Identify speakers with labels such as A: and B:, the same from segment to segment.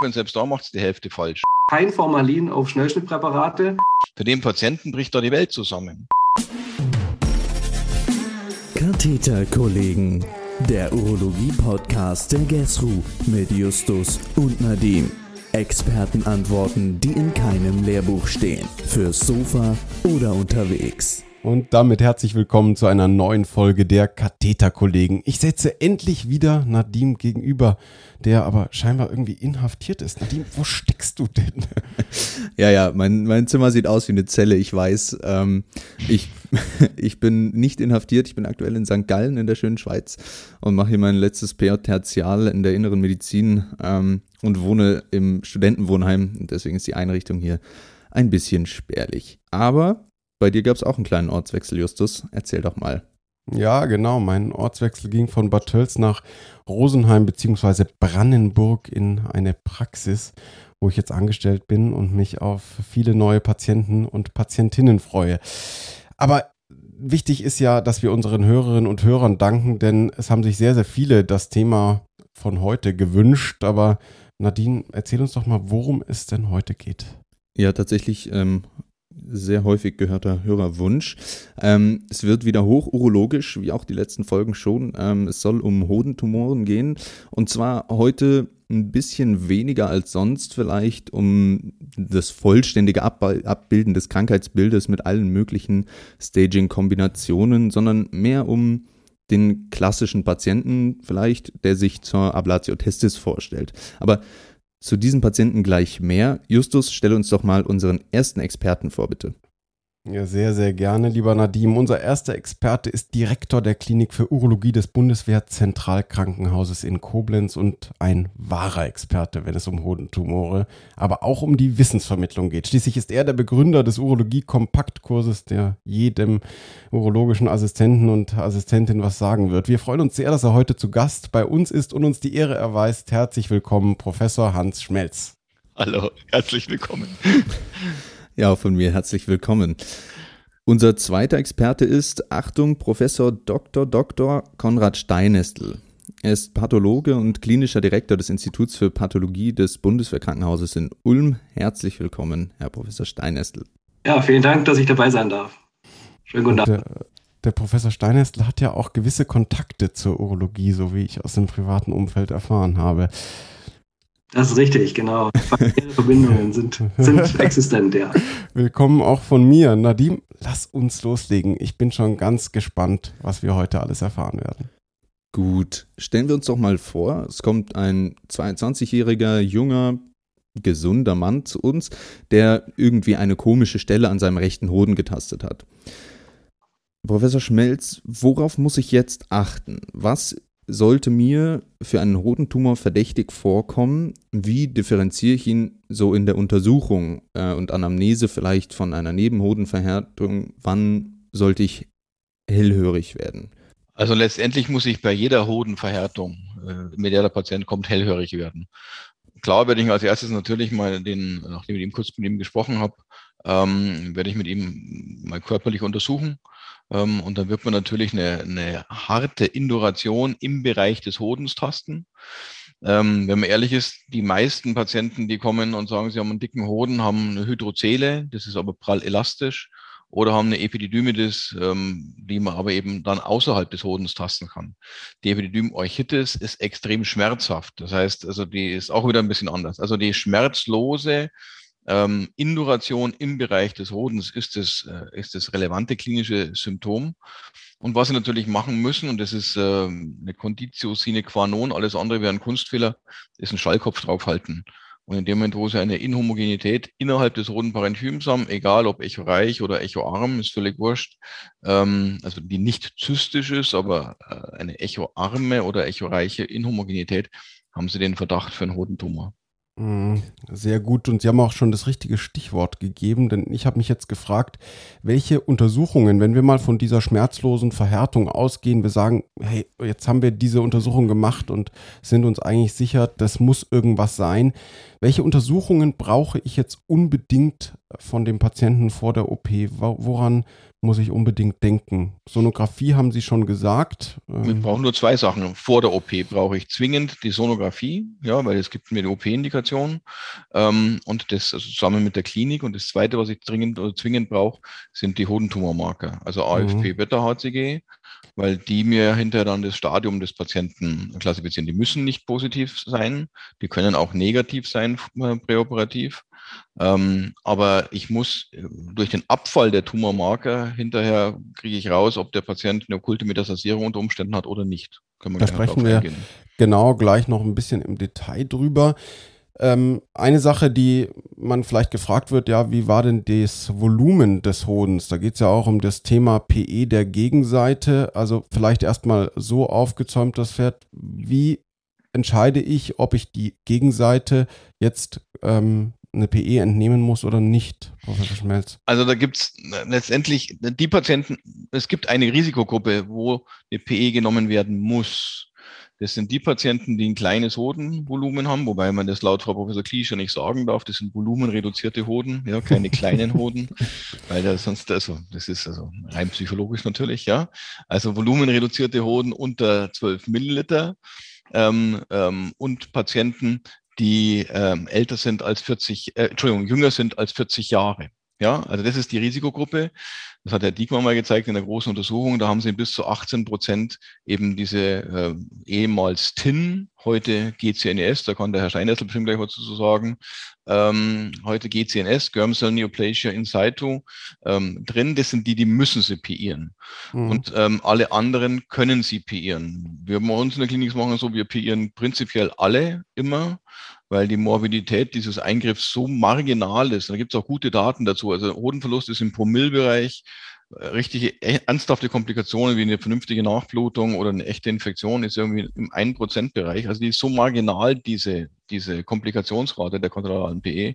A: und selbst da macht es die Hälfte falsch.
B: Kein Formalin auf Schnellschnittpräparate.
A: Für den Patienten bricht da die Welt zusammen.
C: Katheterkollegen, der Urologie-Podcast der GESRU mit Justus und Nadim. Expertenantworten, die in keinem Lehrbuch stehen. Fürs Sofa oder unterwegs.
D: Und damit herzlich willkommen zu einer neuen Folge der Katheterkollegen. Ich setze endlich wieder Nadim gegenüber, der aber scheinbar irgendwie inhaftiert ist. Nadim, wo steckst du denn?
E: Ja, ja, mein, mein Zimmer sieht aus wie eine Zelle, ich weiß. Ähm, ich, ich bin nicht inhaftiert, ich bin aktuell in St. Gallen in der schönen Schweiz und mache hier mein letztes PJ-Tertial in der inneren Medizin ähm, und wohne im Studentenwohnheim. Deswegen ist die Einrichtung hier ein bisschen spärlich. Aber bei dir gab es auch einen kleinen Ortswechsel, Justus. Erzähl doch mal.
D: Ja, genau. Mein Ortswechsel ging von Bad Tölz nach Rosenheim bzw. Brandenburg in eine Praxis, wo ich jetzt angestellt bin und mich auf viele neue Patienten und Patientinnen freue. Aber wichtig ist ja, dass wir unseren Hörerinnen und Hörern danken, denn es haben sich sehr, sehr viele das Thema von heute gewünscht. Aber Nadine, erzähl uns doch mal, worum es denn heute geht.
E: Ja, tatsächlich ähm, sehr häufig gehörter Hörerwunsch. Ähm, es wird wieder hoch urologisch, wie auch die letzten Folgen schon. Ähm, es soll um Hodentumoren gehen. Und zwar heute ein bisschen weniger als sonst vielleicht um das vollständige Abbilden des Krankheitsbildes mit allen möglichen Staging-Kombinationen, sondern mehr um den klassischen Patienten vielleicht, der sich zur Ablatio testis vorstellt. Aber zu diesem Patienten gleich mehr. Justus, stelle uns doch mal unseren ersten Experten vor, bitte.
D: Ja, sehr, sehr gerne, lieber Nadim. Unser erster Experte ist Direktor der Klinik für Urologie des Bundeswehr-Zentralkrankenhauses in Koblenz und ein wahrer Experte, wenn es um Hodentumore, aber auch um die Wissensvermittlung geht. Schließlich ist er der Begründer des Urologie-Kompaktkurses, der jedem urologischen Assistenten und Assistentin was sagen wird. Wir freuen uns sehr, dass er heute zu Gast bei uns ist und uns die Ehre erweist. Herzlich willkommen, Professor Hans Schmelz.
A: Hallo, herzlich willkommen.
E: Ja, von mir herzlich willkommen. Unser zweiter Experte ist, Achtung, Professor Dr. Dr. Konrad Steinestel. Er ist Pathologe und klinischer Direktor des Instituts für Pathologie des Bundeswehrkrankenhauses in Ulm. Herzlich willkommen, Herr Professor Steinestel.
B: Ja, vielen Dank, dass ich dabei sein darf. Schönen guten Tag.
D: Der, der Professor Steinestel hat ja auch gewisse Kontakte zur Urologie, so wie ich aus dem privaten Umfeld erfahren habe.
B: Das ist richtig, genau. Verbindungen sind, sind existent, ja.
D: Willkommen auch von mir. Nadim, lass uns loslegen. Ich bin schon ganz gespannt, was wir heute alles erfahren werden.
E: Gut, stellen wir uns doch mal vor, es kommt ein 22-jähriger, junger, gesunder Mann zu uns, der irgendwie eine komische Stelle an seinem rechten Hoden getastet hat. Professor Schmelz, worauf muss ich jetzt achten? Was sollte mir für einen Hodentumor verdächtig vorkommen, wie differenziere ich ihn so in der Untersuchung äh, und Anamnese vielleicht von einer Nebenhodenverhärtung? Wann sollte ich hellhörig werden?
A: Also letztendlich muss ich bei jeder Hodenverhärtung, äh, mit der der Patient kommt, hellhörig werden. Klar werde ich als erstes natürlich mal den, nachdem ich ihm kurz mit ihm gesprochen habe, ähm, werde ich mit ihm mal körperlich untersuchen und dann wird man natürlich eine, eine harte Induration im Bereich des Hodens tasten. Ähm, wenn man ehrlich ist, die meisten Patienten, die kommen und sagen, sie haben einen dicken Hoden, haben eine Hydrozele, das ist aber prall elastisch, oder haben eine Epididymitis, ähm, die man aber eben dann außerhalb des Hodens tasten kann. Die Epididym-Orchitis ist extrem schmerzhaft. Das heißt, also die ist auch wieder ein bisschen anders. Also die schmerzlose ähm, Induration im Bereich des Hodens ist das, äh, ist das relevante klinische Symptom. Und was Sie natürlich machen müssen, und das ist äh, eine Conditio sine qua non, alles andere wäre ein Kunstfehler, ist ein Schallkopf draufhalten. Und in dem Moment, wo Sie eine Inhomogenität innerhalb des roten Parenchyms haben, egal ob echoreich oder echoarm, ist völlig wurscht, ähm, also die nicht zystisch ist, aber äh, eine echoarme oder echoreiche Inhomogenität, haben Sie den Verdacht für einen Hodentumor.
D: Mhm, sehr gut und Sie haben auch schon das richtige Stichwort gegeben, denn ich habe mich jetzt gefragt, welche Untersuchungen, wenn wir mal von dieser schmerzlosen Verhärtung ausgehen, wir sagen, hey, jetzt haben wir diese Untersuchung gemacht und sind uns eigentlich sicher, das muss irgendwas sein. Welche Untersuchungen brauche ich jetzt unbedingt von dem Patienten vor der OP? Woran muss ich unbedingt denken? Sonographie haben Sie schon gesagt.
A: Wir
D: Ähm,
A: brauchen nur zwei Sachen. Vor der OP brauche ich zwingend die Sonographie, ja, weil es gibt mir die OP-Indikation ähm, und das also zusammen mit der Klinik. Und das Zweite, was ich dringend oder zwingend brauche, sind die Hodentumormarker, also AFP, Beta-HCG, weil die mir hinterher dann das Stadium des Patienten klassifizieren. Die müssen nicht positiv sein, die können auch negativ sein äh, präoperativ. Ähm, aber ich muss äh, durch den Abfall der Tumormarker hinterher kriege ich raus, ob der Patient eine okkulte Metastasierung unter Umständen hat oder nicht. Können wir
D: Da sprechen wir-
A: eingehen.
D: genau gleich noch ein bisschen im Detail drüber. Ähm, eine Sache, die man vielleicht gefragt wird, ja, wie war denn das Volumen des Hodens? Da geht es ja auch um das Thema PE der Gegenseite. Also vielleicht erstmal so aufgezäumt das Pferd. Wie entscheide ich, ob ich die Gegenseite jetzt ähm, eine PE entnehmen muss oder nicht, Professor Schmelz?
A: Also da gibt's letztendlich die Patienten, es gibt eine Risikogruppe, wo eine PE genommen werden muss. Das sind die Patienten, die ein kleines Hodenvolumen haben, wobei man das laut Frau Professor Kliescher nicht sagen darf. Das sind volumenreduzierte Hoden, ja, keine kleinen Hoden, weil das sonst, also, das ist also rein psychologisch natürlich, ja. Also volumenreduzierte Hoden unter 12 Milliliter ähm, ähm, und Patienten, die ähm, älter sind als 40, äh, Entschuldigung, jünger sind als 40 Jahre. Ja, also das ist die Risikogruppe. Das hat Herr Diekmann mal gezeigt in der großen Untersuchung. Da haben sie bis zu 18 Prozent eben diese äh, ehemals TIN, heute GCNS, da kann der Herr Steinessel bestimmt gleich was zu sagen, ähm, heute GCNS, Germ Cell Neoplasia in situ, ähm, drin. Das sind die, die müssen sie piieren.
D: Mhm.
A: Und ähm, alle anderen können sie piieren. Wir bei uns in der Klinik machen so, wir piieren prinzipiell alle immer, weil die Morbidität dieses Eingriffs so marginal ist. Da gibt es auch gute Daten dazu. Also Hodenverlust ist im Promillbereich. Richtige, ernsthafte Komplikationen wie eine vernünftige Nachblutung oder eine echte Infektion ist irgendwie im 1%-Bereich. Also die ist so marginal, diese, diese Komplikationsrate der kontraoralen PE,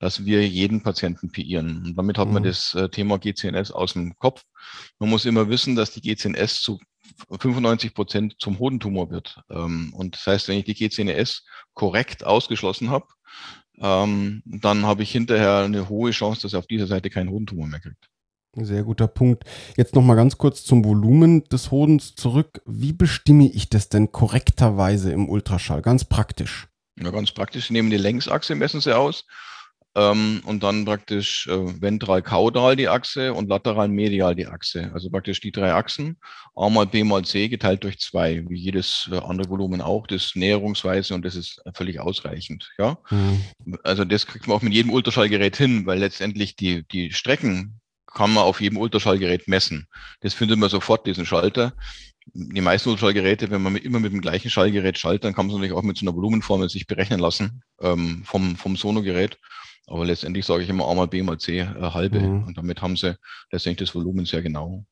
A: dass wir jeden Patienten piieren. Und damit hat man
D: Mhm.
A: das äh, Thema GCNS aus dem Kopf. Man muss immer wissen, dass die GCNS zu 95 Prozent zum Hodentumor wird. Ähm, Und das heißt, wenn ich die GCNS korrekt ausgeschlossen habe, ähm, dann habe ich hinterher eine hohe Chance, dass er auf dieser Seite keinen Hodentumor mehr kriegt.
D: Sehr guter Punkt. Jetzt noch mal ganz kurz zum Volumen des Hodens zurück. Wie bestimme ich das denn korrekterweise im Ultraschall? Ganz praktisch.
A: Ja, ganz praktisch. Sie nehmen die Längsachse, messen sie aus. Ähm, und dann praktisch äh, ventral-kaudal die Achse und lateral-medial die Achse. Also praktisch die drei Achsen. A mal B mal C geteilt durch zwei, wie jedes äh, andere Volumen auch. Das ist näherungsweise und das ist völlig ausreichend. Ja,
D: Mhm.
A: also das kriegt man auch mit jedem Ultraschallgerät hin, weil letztendlich die, die Strecken kann man auf jedem Ultraschallgerät messen. Das findet man sofort, diesen Schalter. Die meisten Ultraschallgeräte, wenn man immer mit dem gleichen Schallgerät schaltet, dann kann man es natürlich auch mit so einer Volumenformel sich berechnen lassen ähm, vom, vom Sonogerät. Aber letztendlich sage ich immer A mal B mal C äh, halbe.
D: Mhm.
A: Und damit haben sie letztendlich das Volumen sehr genau.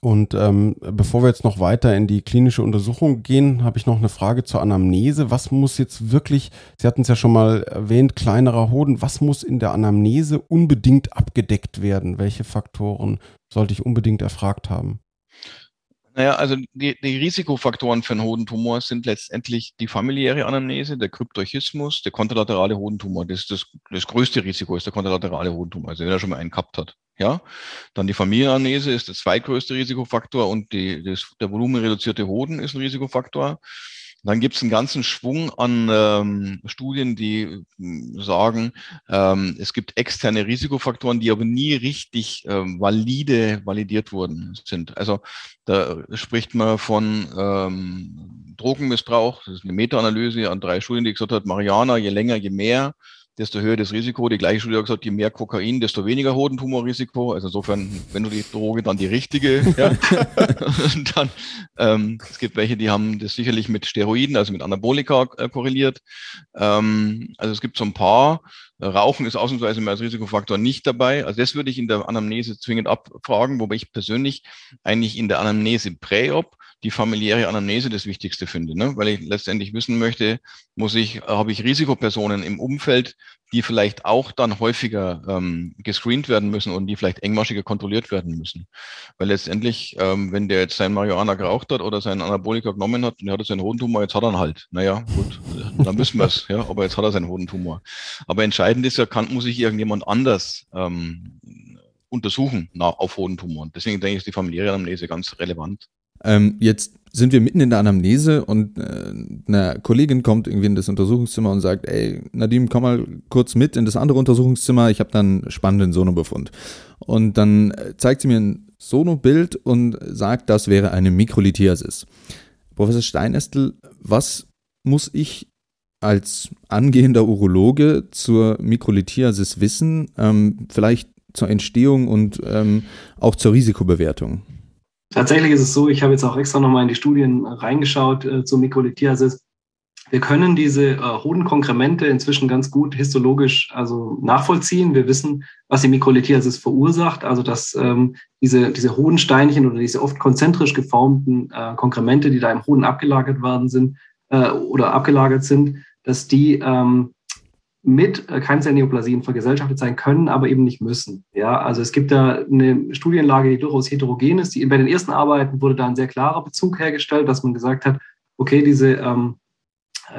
D: Und ähm, bevor wir jetzt noch weiter in die klinische Untersuchung gehen, habe ich noch eine Frage zur Anamnese. Was muss jetzt wirklich, Sie hatten es ja schon mal erwähnt, kleinerer Hoden, was muss in der Anamnese unbedingt abgedeckt werden? Welche Faktoren sollte ich unbedingt erfragt haben?
A: Naja, also die, die Risikofaktoren für einen Hodentumor sind letztendlich die familiäre Anamnese, der Kryptorchismus, der kontralaterale Hodentumor. Das ist das, das größte Risiko, ist der kontralaterale Hodentumor, also wenn er schon mal einen gehabt hat. Ja, dann die Familienanamnese ist der zweitgrößte Risikofaktor und die, das, der volumenreduzierte Hoden ist ein Risikofaktor. Dann gibt es einen ganzen Schwung an ähm, Studien, die ähm, sagen, ähm, es gibt externe Risikofaktoren, die aber nie richtig ähm, valide validiert worden sind. Also da spricht man von ähm, Drogenmissbrauch. Das ist eine Meta-Analyse an drei Studien, die gesagt hat, Mariana, je länger, je mehr, desto höher das Risiko. Die gleiche Studie hat gesagt, je mehr Kokain, desto weniger Hodentumorrisiko. Also insofern, wenn du die Droge, dann die richtige. Ja. Und dann, ähm, es gibt welche, die haben das sicherlich mit Steroiden, also mit Anabolika äh, korreliert. Ähm, also es gibt so ein paar. Rauchen ist ausnahmsweise mehr als Risikofaktor nicht dabei. Also das würde ich in der Anamnese zwingend abfragen, wobei ich persönlich eigentlich in der Anamnese Präop die familiäre Anamnese das Wichtigste finde, ne? weil ich letztendlich wissen möchte, muss ich, habe ich Risikopersonen im Umfeld, die vielleicht auch dann häufiger ähm, gescreent werden müssen und die vielleicht engmaschiger kontrolliert werden müssen. Weil letztendlich, ähm, wenn der jetzt sein Marihuana geraucht hat oder seinen Anabolika genommen hat und er hat jetzt einen Hodentumor, jetzt hat er ihn halt. Naja, gut, dann müssen wir es, ja, aber jetzt hat er seinen Hodentumor. Aber entscheidend ist ja, kann, muss ich irgendjemand anders ähm, untersuchen auf Hodentumoren. Deswegen denke ich, ist die familiäre Anamnese ganz relevant.
E: Ähm, jetzt sind wir mitten in der Anamnese und äh, eine Kollegin kommt irgendwie in das Untersuchungszimmer und sagt, ey, Nadim, komm mal kurz mit in das andere Untersuchungszimmer, ich habe dann einen spannenden Sonobefund. Und dann äh, zeigt sie mir ein Sonobild und sagt, das wäre eine Mikrolithiasis. Professor Steinestel, was muss ich als angehender Urologe zur Mikrolithiasis wissen, ähm, vielleicht zur Entstehung und ähm, auch zur Risikobewertung?
B: Tatsächlich ist es so, ich habe jetzt auch extra nochmal in die Studien reingeschaut äh, zur Mikrolithiasis. Wir können diese äh, Hodenkonkremente inzwischen ganz gut histologisch also nachvollziehen. Wir wissen, was die Mikrolithiasis verursacht, also dass ähm, diese, diese Hodensteinchen oder diese oft konzentrisch geformten äh, Konkremente, die da im Hoden abgelagert werden sind äh, oder abgelagert sind, dass die ähm, mit äh, Keimzellneoplasien vergesellschaftet sein können, aber eben nicht müssen. Ja, also es gibt da eine Studienlage, die durchaus heterogen ist. Die, bei den ersten Arbeiten wurde da ein sehr klarer Bezug hergestellt, dass man gesagt hat, okay, diese ähm,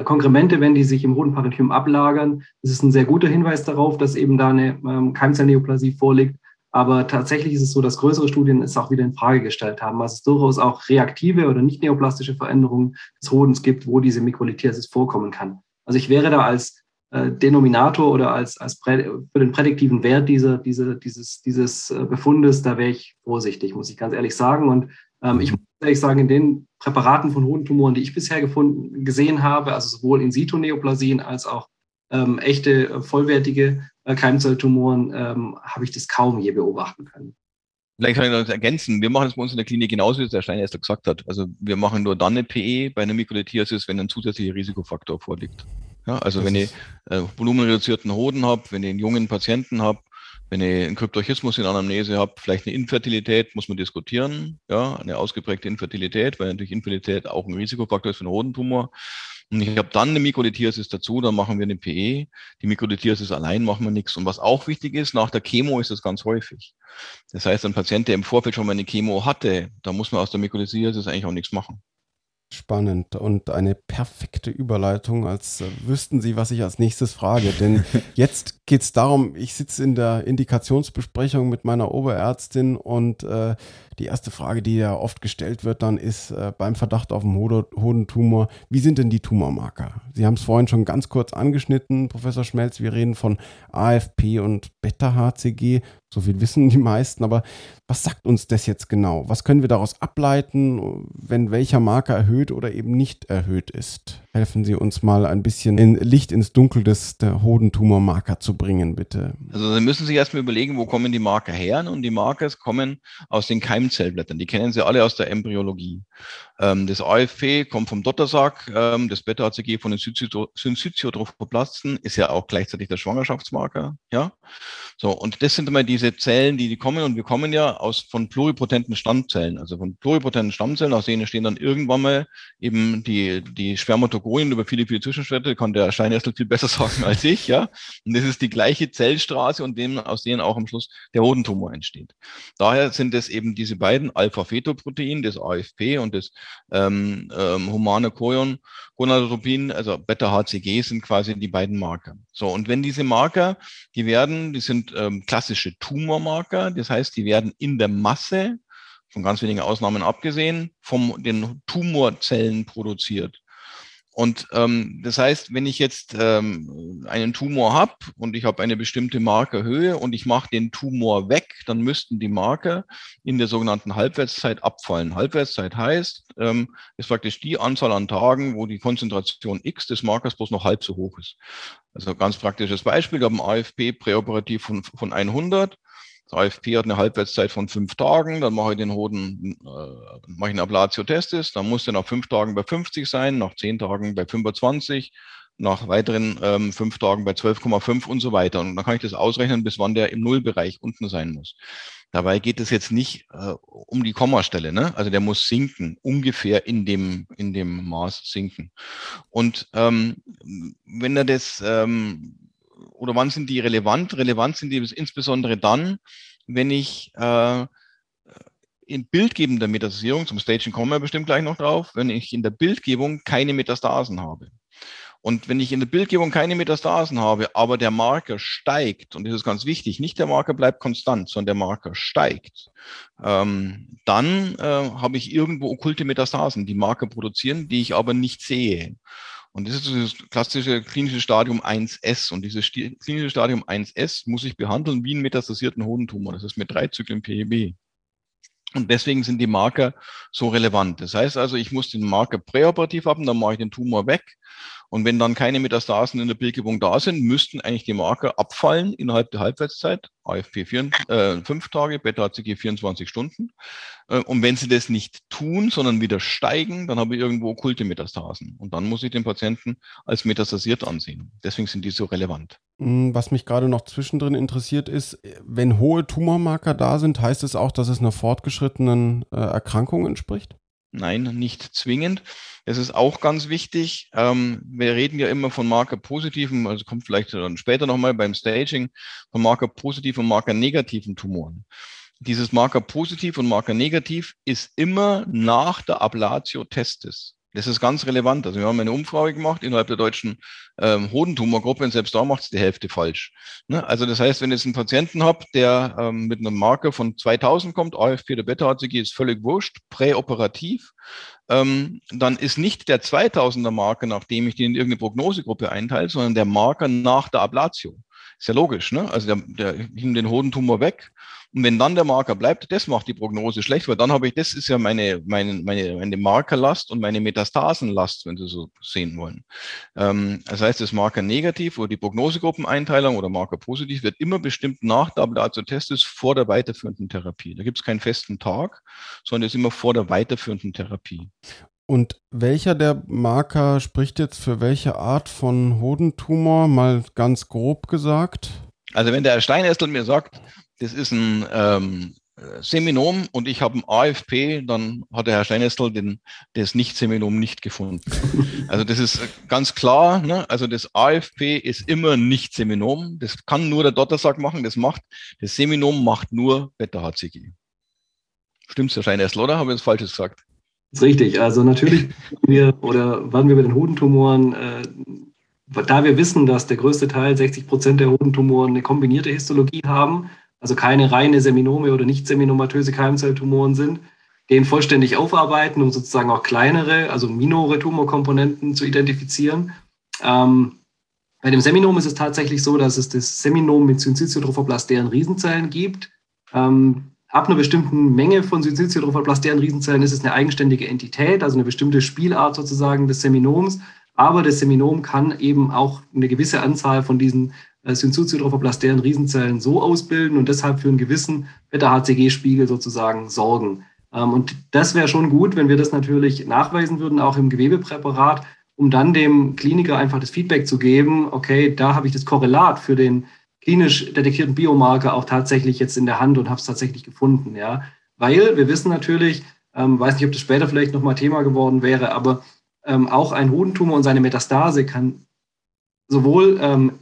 B: Konkremente, wenn die sich im Hodenparenchym ablagern, das ist ein sehr guter Hinweis darauf, dass eben da eine ähm, Keimzellneoplasie vorliegt. Aber tatsächlich ist es so, dass größere Studien es auch wieder in Frage gestellt haben, dass es durchaus auch reaktive oder nicht neoplastische Veränderungen des Hodens gibt, wo diese Mikrolithiasis vorkommen kann. Also ich wäre da als Denominator oder als, als für den prädiktiven Wert dieser, dieser, dieses, dieses äh, Befundes, da wäre ich vorsichtig, muss ich ganz ehrlich sagen. Und ähm, ich muss ehrlich sagen, in den Präparaten von Hodentumoren, die ich bisher gefunden, gesehen habe, also sowohl in situ Neoplasien als auch ähm, echte äh, vollwertige äh, Keimzelltumoren, ähm, habe ich das kaum je beobachten können.
A: Vielleicht kann ich noch ergänzen. Wir machen es bei uns in der Klinik genauso, wie der Steiner erst gesagt hat. Also wir machen nur dann eine PE bei einer Mikrolithiasis, wenn ein zusätzlicher Risikofaktor vorliegt. Ja, also das wenn ich äh, volumenreduzierten Hoden habe, wenn ich einen jungen Patienten habe, wenn ich einen Kryptorchismus in Anamnese habe, vielleicht eine Infertilität, muss man diskutieren. Ja, eine ausgeprägte Infertilität, weil natürlich Infertilität auch ein Risikofaktor ist für einen Hodentumor. Und ich habe dann eine Mikrolithiasis dazu, dann machen wir eine PE. Die Mikrolithiasis allein machen wir nichts. Und was auch wichtig ist, nach der Chemo ist das ganz häufig. Das heißt, ein Patient, der im Vorfeld schon mal eine Chemo hatte, da muss man aus der Mikrolithiasis eigentlich auch nichts machen.
D: Spannend und eine perfekte Überleitung, als äh, wüssten Sie, was ich als nächstes frage. Denn jetzt geht es darum, ich sitze in der Indikationsbesprechung mit meiner Oberärztin und äh, die erste Frage, die ja oft gestellt wird, dann ist äh, beim Verdacht auf einen Hodentumor, wie sind denn die Tumormarker? Sie haben es vorhin schon ganz kurz angeschnitten, Professor Schmelz. Wir reden von AFP und Beta-HCG. So viel wissen die meisten, aber was sagt uns das jetzt genau? Was können wir daraus ableiten, wenn welcher Marker erhöht oder eben nicht erhöht ist? Helfen Sie uns mal ein bisschen in Licht ins Dunkel des Hodentumormarker zu bringen, bitte.
A: Also Sie müssen sich erstmal überlegen, wo kommen die Marker her? Und die Marker kommen aus den Keimzellblättern. Die kennen Sie alle aus der Embryologie. Ähm, das AFP kommt vom Dottersack, ähm, das Beta-HCG von den Syncytiotrophoplasten ist ja auch gleichzeitig der Schwangerschaftsmarker. Ja, so und das sind immer diese Zellen, die, die kommen und wir kommen ja aus von pluripotenten Stammzellen, also von pluripotenten Stammzellen, aus denen stehen dann irgendwann mal eben die die Spermatogonien über viele viele Zwischenschritte, kann der Steinerstel viel besser sagen als ich. Ja, und das ist die gleiche Zellstraße und dem aus denen auch am Schluss der Hodentumor entsteht. Daher sind es eben diese beiden Alpha-Fetoprotein, das AFP und das ähm, ähm, humane Chorion, Gonadotropin, also Beta-HCG sind quasi die beiden Marker. So, und wenn diese Marker, die werden, die sind ähm, klassische Tumormarker, das heißt, die werden in der Masse, von ganz wenigen Ausnahmen abgesehen, von den Tumorzellen produziert. Und ähm, das heißt, wenn ich jetzt ähm, einen Tumor habe und ich habe eine bestimmte Markerhöhe und ich mache den Tumor weg, dann müssten die Marker in der sogenannten Halbwertszeit abfallen. Halbwertszeit heißt, ähm, ist praktisch die Anzahl an Tagen, wo die Konzentration X des Markers bloß noch halb so hoch ist. Also ganz praktisches Beispiel, ich habe ein AFP präoperativ von, von 100 das AFP hat eine Halbwertszeit von fünf Tagen, dann mache ich den Hoden, äh, mache ich eine Ablatio-Testis, dann muss der nach fünf Tagen bei 50 sein, nach zehn Tagen bei 25, nach weiteren ähm, fünf Tagen bei 12,5 und so weiter. Und dann kann ich das ausrechnen, bis wann der im Nullbereich unten sein muss. Dabei geht es jetzt nicht äh, um die Kommastelle, ne? Also der muss sinken, ungefähr in dem, in dem Maß sinken. Und ähm, wenn er das ähm, oder wann sind die relevant? Relevant sind die insbesondere dann, wenn ich äh, in bildgebender Metastasierung, zum Staging kommen wir bestimmt gleich noch drauf, wenn ich in der Bildgebung keine Metastasen habe. Und wenn ich in der Bildgebung keine Metastasen habe, aber der Marker steigt, und das ist ganz wichtig, nicht der Marker bleibt konstant, sondern der Marker steigt, ähm, dann äh, habe ich irgendwo okkulte Metastasen, die Marker produzieren, die ich aber nicht sehe. Und das ist das klassische klinische Stadium 1S. Und dieses klinische Stadium 1S muss ich behandeln wie einen metastasierten Hodentumor. Das ist mit drei Zyklen PEB. Und deswegen sind die Marker so relevant. Das heißt also, ich muss den Marker präoperativ haben, dann mache ich den Tumor weg. Und wenn dann keine Metastasen in der Bildgebung da sind, müssten eigentlich die Marker abfallen innerhalb der Halbwertszeit. AFP 4, äh, 5 Tage, Beta-HCG 24 Stunden. Äh, und wenn sie das nicht tun, sondern wieder steigen, dann habe ich irgendwo okkulte Metastasen. Und dann muss ich den Patienten als metastasiert ansehen. Deswegen sind die so relevant.
D: Hm, was mich gerade noch zwischendrin interessiert ist, wenn hohe Tumormarker da sind, heißt es auch, dass es einer fortgeschrittenen äh, Erkrankung entspricht?
A: Nein, nicht zwingend. Es ist auch ganz wichtig. Ähm, wir reden ja immer von Marker-positiven, also kommt vielleicht dann später nochmal beim Staging, von Marker-positiven und Marker-negativen Tumoren. Dieses Marker-positiv und Marker-negativ ist immer nach der Ablatio Testis. Das ist ganz relevant. Also wir haben eine Umfrage gemacht innerhalb der deutschen ähm, Hodentumorgruppe und selbst da macht es die Hälfte falsch. Ne? Also das heißt, wenn ich jetzt einen Patienten habe, der ähm, mit einem Marker von 2000 kommt, AFP oder Beta-HCG ist völlig wurscht, präoperativ, ähm, dann ist nicht der 2000er Marker, nachdem ich den in irgendeine Prognosegruppe einteile, sondern der Marker nach der Ablatio. Ist ja logisch, ne? Also der, der ich nehme den Hodentumor weg und wenn dann der Marker bleibt, das macht die Prognose schlecht, weil dann habe ich, das ist ja meine, meine, meine, meine Markerlast und meine Metastasenlast, wenn Sie so sehen wollen. Ähm, das heißt, das Marker negativ oder die Prognosegruppeneinteilung oder Marker positiv wird immer bestimmt nach der Ablatio-Testis vor der weiterführenden Therapie. Da gibt es keinen festen Tag, sondern es ist immer vor der weiterführenden Therapie.
D: Und welcher der Marker spricht jetzt für welche Art von Hodentumor, mal ganz grob gesagt?
A: Also wenn der Steinestel mir sagt, das ist ein ähm, Seminom und ich habe ein AFP, dann hat der Herr Steinestel den, das Nicht-Seminom nicht gefunden. Also das ist ganz klar, ne? also das AFP ist immer Nicht-Seminom. Das kann nur der Dottersack machen, das macht, das Seminom macht nur Beta-HCG. Stimmt's, Herr Steinestel, oder? Habe ich das Falsches gesagt?
B: Das ist richtig. Also natürlich wir oder waren wir bei den Hodentumoren, äh, da wir wissen, dass der größte Teil, 60 Prozent der Hodentumoren, eine kombinierte Histologie haben, also keine reine Seminome oder nicht seminomatöse Keimzelltumoren sind, den vollständig aufarbeiten, um sozusagen auch kleinere, also minore Tumorkomponenten zu identifizieren. Ähm, bei dem Seminom ist es tatsächlich so, dass es das Seminom mit syncytiotrophoblastären Riesenzellen gibt. Ähm, ab einer bestimmten Menge von syncytiotrophoblastären Riesenzellen ist es eine eigenständige Entität, also eine bestimmte Spielart sozusagen des Seminoms. Aber das Seminom kann eben auch eine gewisse Anzahl von diesen äh, syncytiotrophoblastären Riesenzellen so ausbilden und deshalb für einen gewissen Beta-HCG-Spiegel sozusagen sorgen. Ähm, und das wäre schon gut, wenn wir das natürlich nachweisen würden, auch im Gewebepräparat, um dann dem Kliniker einfach das Feedback zu geben, okay, da habe ich das Korrelat für den klinisch detektierten Biomarker auch tatsächlich jetzt in der Hand und habe es tatsächlich gefunden. Ja? Weil wir wissen natürlich, ähm, weiß nicht, ob das später vielleicht nochmal Thema geworden wäre, aber ähm, auch ein Hodentumor und seine Metastase kann sowohl ähm,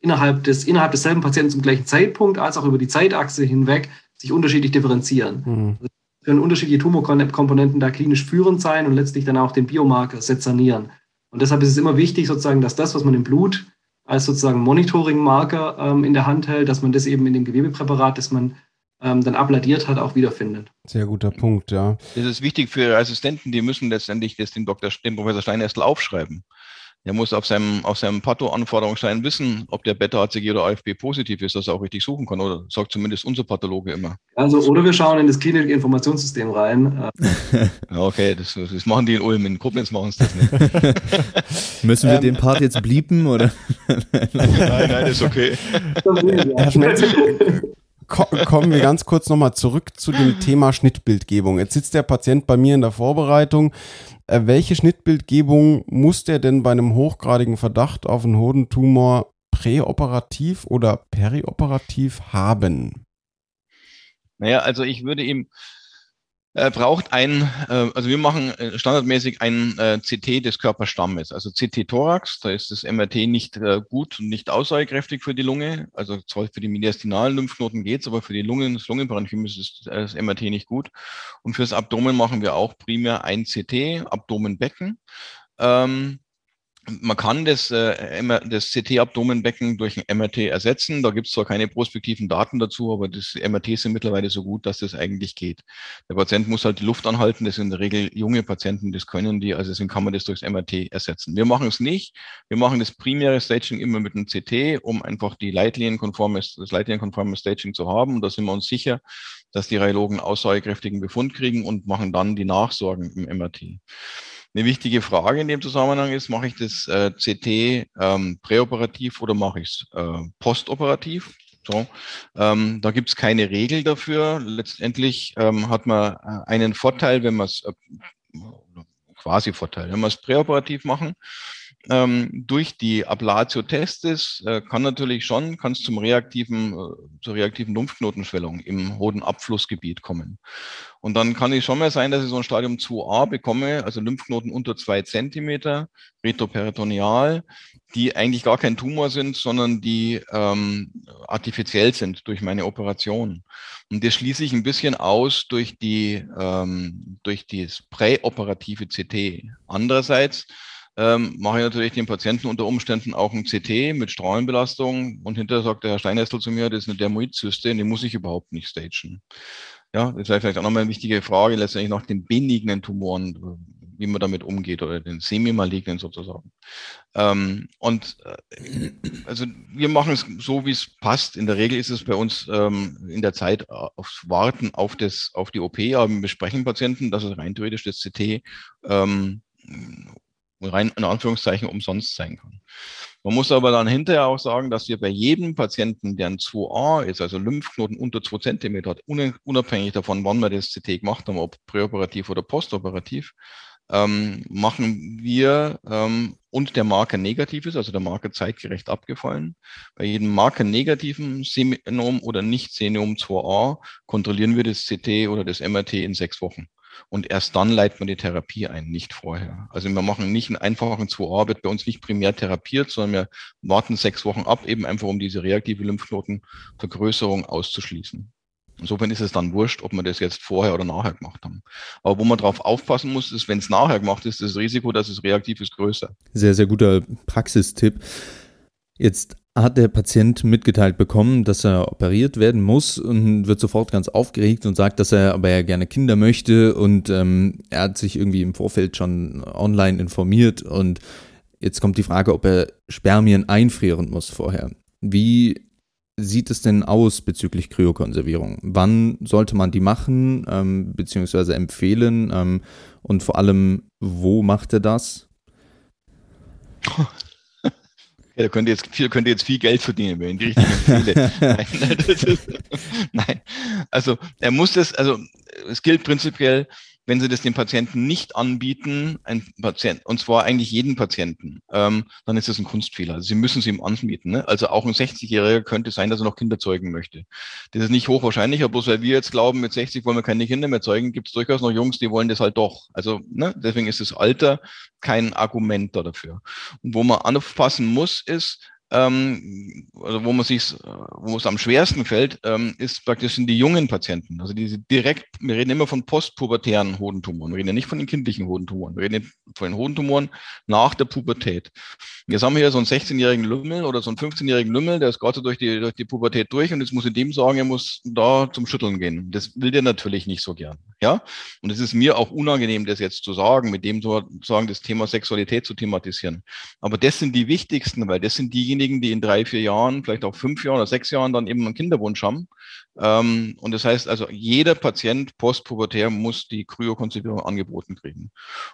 B: innerhalb, des, innerhalb desselben Patienten zum gleichen Zeitpunkt als auch über die Zeitachse hinweg sich unterschiedlich differenzieren. Mhm. Also können unterschiedliche Tumorkomponenten da klinisch führend sein und letztlich dann auch den Biomarker sezernieren. Und deshalb ist es immer wichtig, sozusagen, dass das, was man im Blut als sozusagen Monitoring-Marker ähm, in der Hand hält, dass man das eben in dem Gewebepräparat, das man ähm, dann abladiert hat, auch wiederfindet.
D: Sehr guter Punkt, ja.
A: Das ist wichtig für Assistenten, die müssen letztendlich das dem Dr. dem Professor Steinestel aufschreiben. Der muss auf seinem, auf seinem Patho-Anforderungsstein wissen, ob der Beta-HCG oder AFP positiv ist, dass er auch richtig suchen kann. Oder sagt zumindest unser Pathologe immer.
B: Also, oder wir schauen in das Klinik-Informationssystem rein.
A: okay, das, das, machen die in Ulm. In Koblenz machen sie das nicht.
E: Müssen wir ähm, den Part jetzt blieben, oder?
A: nein, nein, ist okay.
D: Herr Schmelz, kommen wir ganz kurz nochmal zurück zu dem Thema Schnittbildgebung. Jetzt sitzt der Patient bei mir in der Vorbereitung. Äh, welche Schnittbildgebung muss der denn bei einem hochgradigen Verdacht auf einen Hodentumor präoperativ oder perioperativ haben?
A: Naja, also ich würde ihm äh, braucht ein, äh, also wir machen äh, standardmäßig ein äh, CT des Körperstammes, also CT-Thorax, da ist das MRT nicht äh, gut und nicht aussagekräftig für die Lunge, also zwar für die mediastinalen Lymphknoten geht's, aber für die Lungen, das Lungenparenchym ist das, äh, das MRT nicht gut. Und fürs Abdomen machen wir auch primär ein CT, Abdomenbecken. Ähm, man kann das, äh, das CT-Abdomenbecken durch ein MRT ersetzen. Da gibt es zwar keine prospektiven Daten dazu, aber das MRT sind mittlerweile so gut, dass das eigentlich geht. Der Patient muss halt die Luft anhalten. Das sind in der Regel junge Patienten, das können die. Also deswegen kann man das durchs MRT ersetzen. Wir machen es nicht. Wir machen das primäre Staging immer mit einem CT, um einfach die leitlinienkonformes, das leitlinienkonforme Staging zu haben. Und da sind wir uns sicher, dass die Radiologen aussagekräftigen Befund kriegen und machen dann die Nachsorgen im MRT. Eine wichtige Frage in dem Zusammenhang ist, mache ich das äh, CT ähm, präoperativ oder mache ich es äh, postoperativ? So, ähm, da gibt es keine Regel dafür. Letztendlich ähm, hat man äh, einen Vorteil, wenn man es äh, quasi Vorteil, wenn wir es präoperativ machen. Ähm, durch die Ablatio testis äh, kann natürlich schon, kann es zum reaktiven, äh, zur reaktiven Lymphknotenschwellung im Hodenabflussgebiet kommen. Und dann kann es schon mal sein, dass ich so ein Stadium 2a bekomme, also Lymphknoten unter zwei Zentimeter, retroperitoneal, die eigentlich gar kein Tumor sind, sondern die ähm, artifiziell sind durch meine Operation. Und das schließe ich ein bisschen aus durch die ähm, durch das präoperative CT. Andererseits ähm, mache ich natürlich den Patienten unter Umständen auch ein CT mit Strahlenbelastung und hinterher sagt der Herr Steinessel zu mir, das ist eine Dermoidzyste, die muss ich überhaupt nicht stagen. Ja, das wäre vielleicht auch nochmal eine wichtige Frage, letztendlich nach den benignen Tumoren, wie man damit umgeht oder den semi-malignen sozusagen. Ähm, und äh, also wir machen es so, wie es passt. In der Regel ist es bei uns ähm, in der Zeit aufs Warten auf, das, auf die OP, aber wir besprechen Patienten, dass es rein theoretisch das CT ähm, rein in Anführungszeichen umsonst sein kann. Man muss aber dann hinterher auch sagen, dass wir bei jedem Patienten, der ein 2a ist, also Lymphknoten unter 2 cm hat, unabhängig davon, wann wir das CT gemacht haben, ob präoperativ oder postoperativ, ähm, machen wir ähm, und der Marker negativ ist, also der Marker zeitgerecht abgefallen. Bei jedem Marker negativen Senom oder nicht Senom 2a kontrollieren wir das CT oder das MRT in sechs Wochen. Und erst dann leitet man die Therapie ein, nicht vorher. Also wir machen nicht einen einfachen 2a, wird bei uns nicht primär therapiert, sondern wir warten sechs Wochen ab, eben einfach um diese reaktive Lymphknotenvergrößerung auszuschließen. Insofern ist es dann wurscht, ob wir das jetzt vorher oder nachher gemacht haben. Aber wo man drauf aufpassen muss, ist, wenn es nachher gemacht ist, das Risiko, dass es reaktiv ist, größer.
E: Sehr, sehr guter Praxistipp. Jetzt hat der Patient mitgeteilt bekommen, dass er operiert werden muss und wird sofort ganz aufgeregt und sagt, dass er aber ja gerne Kinder möchte und ähm, er hat sich irgendwie im Vorfeld schon online informiert und jetzt kommt die Frage, ob er Spermien einfrieren muss vorher. Wie sieht es denn aus bezüglich Kryokonservierung? Wann sollte man die machen, ähm, beziehungsweise empfehlen und vor allem, wo macht er das?
A: Ja, da könnte jetzt viel, könnte jetzt viel Geld verdienen, wenn ich die richtig empfehle. nein, ist, nein, also er muss das, also es gilt prinzipiell, wenn Sie das dem Patienten nicht anbieten, ein Patient, und zwar eigentlich jeden Patienten, ähm, dann ist das ein Kunstfehler. Also Sie müssen es ihm anbieten. Ne? Also auch ein 60-Jähriger könnte sein, dass er noch Kinder zeugen möchte. Das ist nicht hochwahrscheinlich, aber bloß weil wir jetzt glauben, mit 60 wollen wir keine Kinder mehr zeugen, gibt es durchaus noch Jungs, die wollen das halt doch. Also ne? deswegen ist das Alter kein Argument da dafür. Und wo man aufpassen muss, ist, ähm, also wo man sich, wo es am schwersten fällt, ähm, ist praktisch sind die jungen Patienten. Also diese direkt, wir reden immer von postpubertären Hodentumoren. Wir reden ja nicht von den kindlichen Hodentumoren. Wir reden von den Hodentumoren nach der Pubertät. Jetzt haben wir hier so einen 16-jährigen Lümmel oder so einen 15-jährigen Lümmel, der ist gerade durch die, durch die Pubertät durch und jetzt muss ich dem sagen, er muss da zum Schütteln gehen. Das will der natürlich nicht so gern. Ja? Und es ist mir auch unangenehm, das jetzt zu sagen, mit dem so sagen, das Thema Sexualität zu thematisieren. Aber das sind die wichtigsten, weil das sind diejenigen, die in drei, vier Jahren, vielleicht auch fünf Jahren oder sechs Jahren dann eben einen Kinderwunsch haben. Ähm, und das heißt also, jeder Patient postpubertär muss die Kryokonzipierung angeboten kriegen.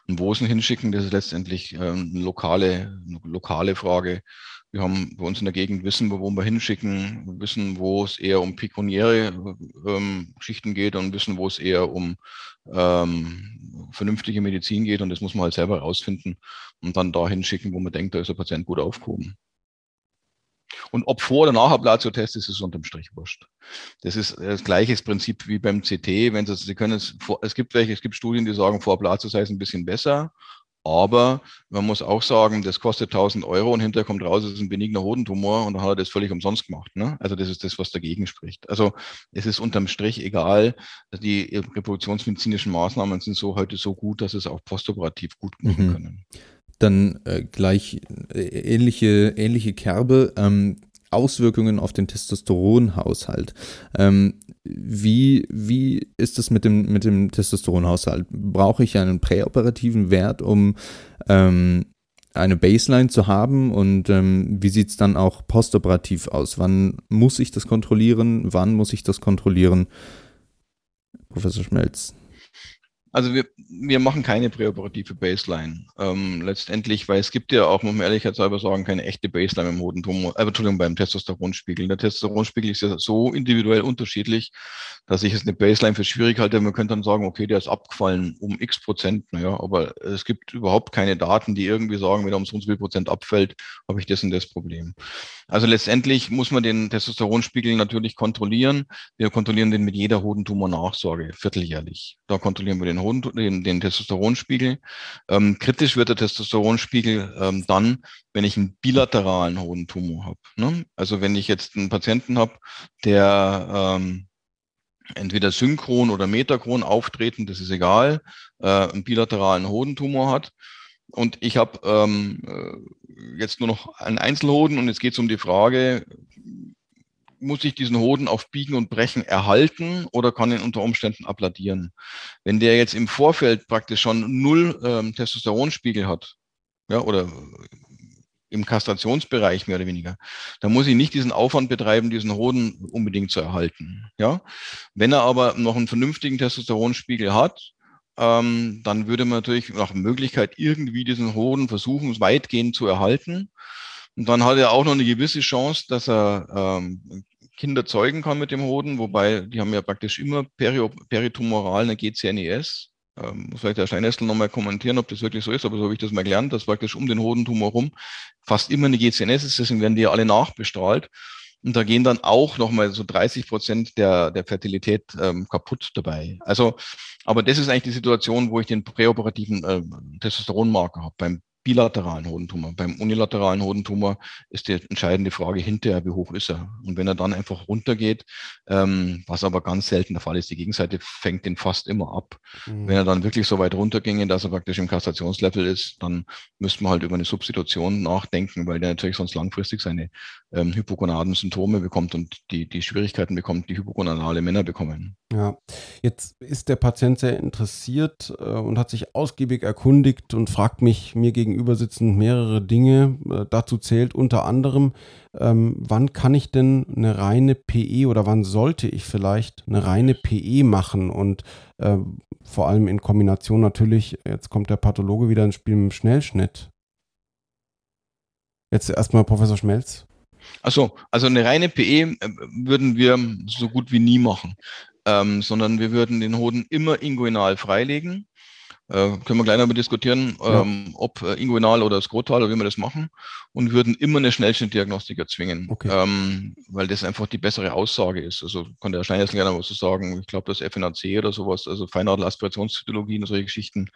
A: Und wo sie ihn hinschicken, das ist letztendlich ähm, eine lokale, eine lokale Frage. Wir haben bei uns in der Gegend wissen, wo wir hinschicken, wissen, wo es eher um pekuniäre ähm, Schichten geht und wissen, wo es eher um ähm, vernünftige Medizin geht. Und das muss man halt selber rausfinden und dann da hinschicken, wo man denkt, da ist der Patient gut aufgehoben. Und ob vor oder nach Ablatio-Test ist, ist unterm Strich wurscht. Das ist das gleiche Prinzip wie beim CT. Wenn Sie, Sie können es, vor, es gibt welche, es gibt Studien, die sagen, vor Ablatio sei es ein bisschen besser. Aber man muss auch sagen, das kostet 1000 Euro und hinterher kommt raus, es ist ein benigner Hodentumor und dann hat er das völlig umsonst gemacht. Ne? Also das ist das, was dagegen spricht. Also es ist unterm Strich egal. Die reproduktionsmedizinischen Maßnahmen sind so heute so gut, dass es auch postoperativ gut machen mhm. können.
E: Dann äh, gleich äh, ähnliche, ähnliche Kerbe. Ähm, Auswirkungen auf den Testosteronhaushalt. Ähm, wie, wie ist es mit dem, mit dem Testosteronhaushalt? Brauche ich einen präoperativen Wert, um ähm, eine Baseline zu haben und ähm, wie sieht es dann auch postoperativ aus? Wann muss ich das kontrollieren? Wann muss ich das kontrollieren? Professor Schmelz.
A: Also wir, wir machen keine präoperative Baseline. Ähm, letztendlich, weil es gibt ja auch, muss man ehrlichkeitshalber sagen, keine echte Baseline im Hodentumor, äh, Entschuldigung, beim Testosteronspiegel. Der Testosteronspiegel ist ja so individuell unterschiedlich, dass ich es eine Baseline für schwierig halte. Man könnte dann sagen, okay, der ist abgefallen um x Prozent. Naja, aber es gibt überhaupt keine Daten, die irgendwie sagen, wenn er um so viel Prozent abfällt, habe ich das und das Problem. Also letztendlich muss man den Testosteronspiegel natürlich kontrollieren. Wir kontrollieren den mit jeder Hodentumor-Nachsorge, vierteljährlich. Da kontrollieren wir den Hoden, den, den Testosteronspiegel. Ähm, kritisch wird der Testosteronspiegel ähm, dann, wenn ich einen bilateralen Hodentumor habe. Ne? Also wenn ich jetzt einen Patienten habe, der ähm, entweder synchron oder metachron auftreten, das ist egal, äh, einen bilateralen Hodentumor hat. Und ich habe ähm, äh, jetzt nur noch einen Einzelhoden und jetzt geht es um die Frage, muss ich diesen Hoden auf Biegen und Brechen erhalten oder kann ihn unter Umständen abladieren? Wenn der jetzt im Vorfeld praktisch schon null ähm, Testosteronspiegel hat, ja, oder im Kastrationsbereich mehr oder weniger, dann muss ich nicht diesen Aufwand betreiben, diesen Hoden unbedingt zu erhalten. Ja, wenn er aber noch einen vernünftigen Testosteronspiegel hat, ähm, dann würde man natürlich nach Möglichkeit irgendwie diesen Hoden versuchen, weitgehend zu erhalten. Und dann hat er auch noch eine gewisse Chance, dass er ähm, Kinder zeugen kann mit dem Hoden, wobei die haben ja praktisch immer peri peritumoral eine GCNES. Ähm, muss vielleicht der Steinessel nochmal kommentieren, ob das wirklich so ist, aber so habe ich das mal gelernt, dass praktisch um den Hodentumor rum fast immer eine GCNS ist, deswegen werden die ja alle nachbestrahlt. Und da gehen dann auch nochmal so 30 Prozent der, der Fertilität ähm, kaputt dabei. Also, aber das ist eigentlich die Situation, wo ich den präoperativen äh, Testosteronmarker habe. Beim bilateralen Hodentumor. Beim unilateralen Hodentumor ist die entscheidende Frage hinterher, wie hoch ist er? Und wenn er dann einfach runtergeht, ähm, was aber ganz selten der Fall ist, die Gegenseite fängt den fast immer ab. Mhm. Wenn er dann wirklich so weit runterginge, dass er praktisch im Kastrationslevel ist, dann müsste man halt über eine Substitution nachdenken, weil der natürlich sonst langfristig seine ähm, hypogonaden Symptome bekommt und die, die Schwierigkeiten bekommt, die hypogonadale Männer bekommen.
D: Ja, jetzt ist der Patient sehr interessiert äh, und hat sich ausgiebig erkundigt und fragt mich mir gegenüber gegenüber sitzen mehrere Dinge. Äh, dazu zählt unter anderem, ähm, wann kann ich denn eine reine PE oder wann sollte ich vielleicht eine reine PE machen und äh, vor allem in Kombination natürlich, jetzt kommt der Pathologe wieder ins Spiel mit dem Schnellschnitt. Jetzt erstmal Professor Schmelz.
A: Achso, also eine reine PE äh, würden wir so gut wie nie machen, ähm, sondern wir würden den Hoden immer inguinal freilegen äh, können wir gleich noch diskutieren, ja. ähm, ob äh, inguinal oder skrotal oder wie wir das machen und würden immer eine Schnellschnittdiagnostik erzwingen, okay. ähm, weil das einfach die bessere Aussage ist. Also kann der Stein jetzt gerne was zu sagen. Ich glaube, das FNAC oder sowas, also Feinadelaspirationszytologien und solche Geschichten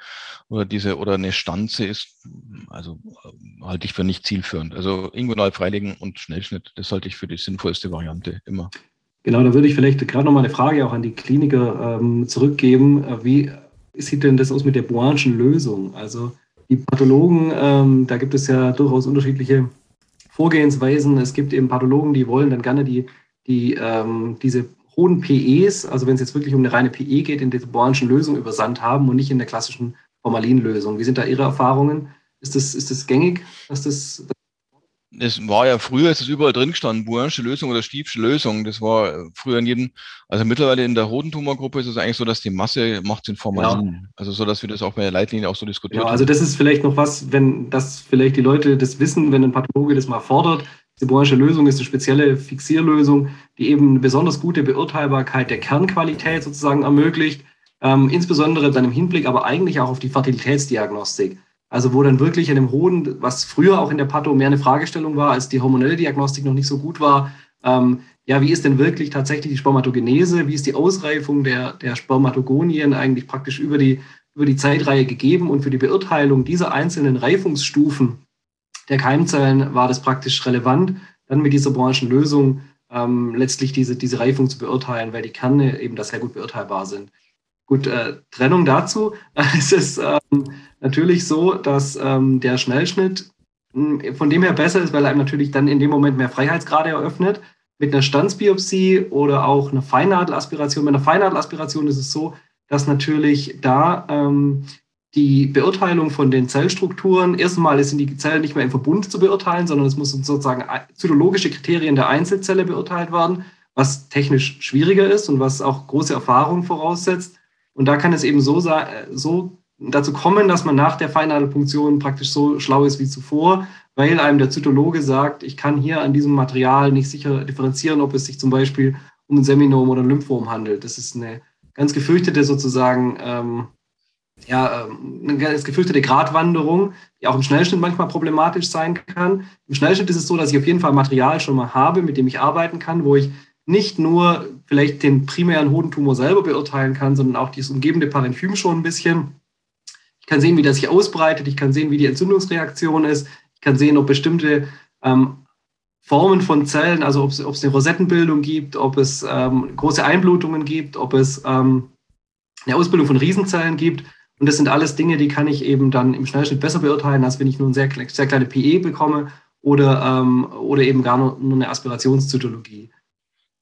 A: oder diese oder eine Stanze ist, also äh, halte ich für nicht zielführend. Also inguinal freilegen und Schnellschnitt, das halte ich für die sinnvollste Variante immer.
B: Genau, da würde ich vielleicht gerade noch mal eine Frage auch an die Kliniker ähm, zurückgeben. Äh, wie sieht denn das aus mit der Boanschen Lösung? Also die Pathologen, ähm, da gibt es ja durchaus unterschiedliche Vorgehensweisen. Es gibt eben Pathologen, die wollen dann gerne die, die, ähm, diese hohen PEs, also wenn es jetzt wirklich um eine reine PE geht, in der Boanschen Lösung übersandt haben und nicht in der klassischen Formalinlösung. Wie sind da Ihre Erfahrungen? Ist das, ist das gängig, dass das,
A: es war ja früher, ist es überall drin gestanden, Bournische Lösung oder Stiefsche Lösung. Das war früher in jedem, also mittlerweile in der Hodentumorgruppe ist es eigentlich so, dass die Masse macht den Formalin. Ja. Also so, dass wir das auch bei der Leitlinie auch so diskutiert
B: ja, Also das ist vielleicht noch was, wenn das vielleicht die Leute das wissen, wenn ein Pathologe das mal fordert. Die Bournische Lösung ist eine spezielle Fixierlösung, die eben eine besonders gute Beurteilbarkeit der Kernqualität sozusagen ermöglicht. Ähm, insbesondere dann im Hinblick aber eigentlich auch auf die Fertilitätsdiagnostik. Also wo dann wirklich in dem Hoden, was früher auch in der Patho mehr eine Fragestellung war, als die hormonelle Diagnostik noch nicht so gut war, ähm, ja, wie ist denn wirklich tatsächlich die Spermatogenese, wie ist die Ausreifung der, der Spermatogonien eigentlich praktisch über die, über die Zeitreihe gegeben und für die Beurteilung dieser einzelnen Reifungsstufen der Keimzellen war das praktisch relevant, dann mit dieser Branchenlösung ähm, letztlich diese, diese Reifung zu beurteilen, weil die Kerne eben da sehr gut beurteilbar sind. Gut, äh, Trennung dazu. es ist ähm, natürlich so, dass ähm, der Schnellschnitt hm, von dem her besser ist, weil er einem natürlich dann in dem Moment mehr Freiheitsgrade eröffnet. Mit einer Stanzbiopsie oder auch einer Feinnadelaspiration. Mit einer Feinnadelaspiration ist es so, dass natürlich da ähm, die Beurteilung von den Zellstrukturen, erstmal sind die Zellen nicht mehr im Verbund zu beurteilen, sondern es muss sozusagen zytologische Kriterien der Einzelzelle beurteilt werden, was technisch schwieriger ist und was auch große Erfahrung voraussetzt. Und da kann es eben so, so dazu kommen, dass man nach der Feinnadelpunktion praktisch so schlau ist wie zuvor, weil einem der Zytologe sagt, ich kann hier an diesem Material nicht sicher differenzieren, ob es sich zum Beispiel um ein Seminom oder ein Lymphom handelt. Das ist eine ganz gefürchtete sozusagen, ähm, ja, ähm, eine ganz gefürchtete Gratwanderung, die auch im Schnellschnitt manchmal problematisch sein kann. Im Schnellschnitt ist es so, dass ich auf jeden Fall Material schon mal habe, mit dem ich arbeiten kann, wo ich nicht nur vielleicht den primären Hodentumor selber beurteilen kann, sondern auch dieses umgebende Parenchym schon ein bisschen. Ich kann sehen, wie das sich ausbreitet. Ich kann sehen, wie die Entzündungsreaktion ist. Ich kann sehen, ob bestimmte ähm, Formen von Zellen, also ob es, eine Rosettenbildung gibt, ob es ähm, große Einblutungen gibt, ob es ähm, eine Ausbildung von Riesenzellen gibt. Und das sind alles Dinge, die kann ich eben dann im Schnellschnitt besser beurteilen, als wenn ich nur eine sehr, sehr kleine PE bekomme oder, ähm, oder eben gar nur, nur eine Aspirationszytologie.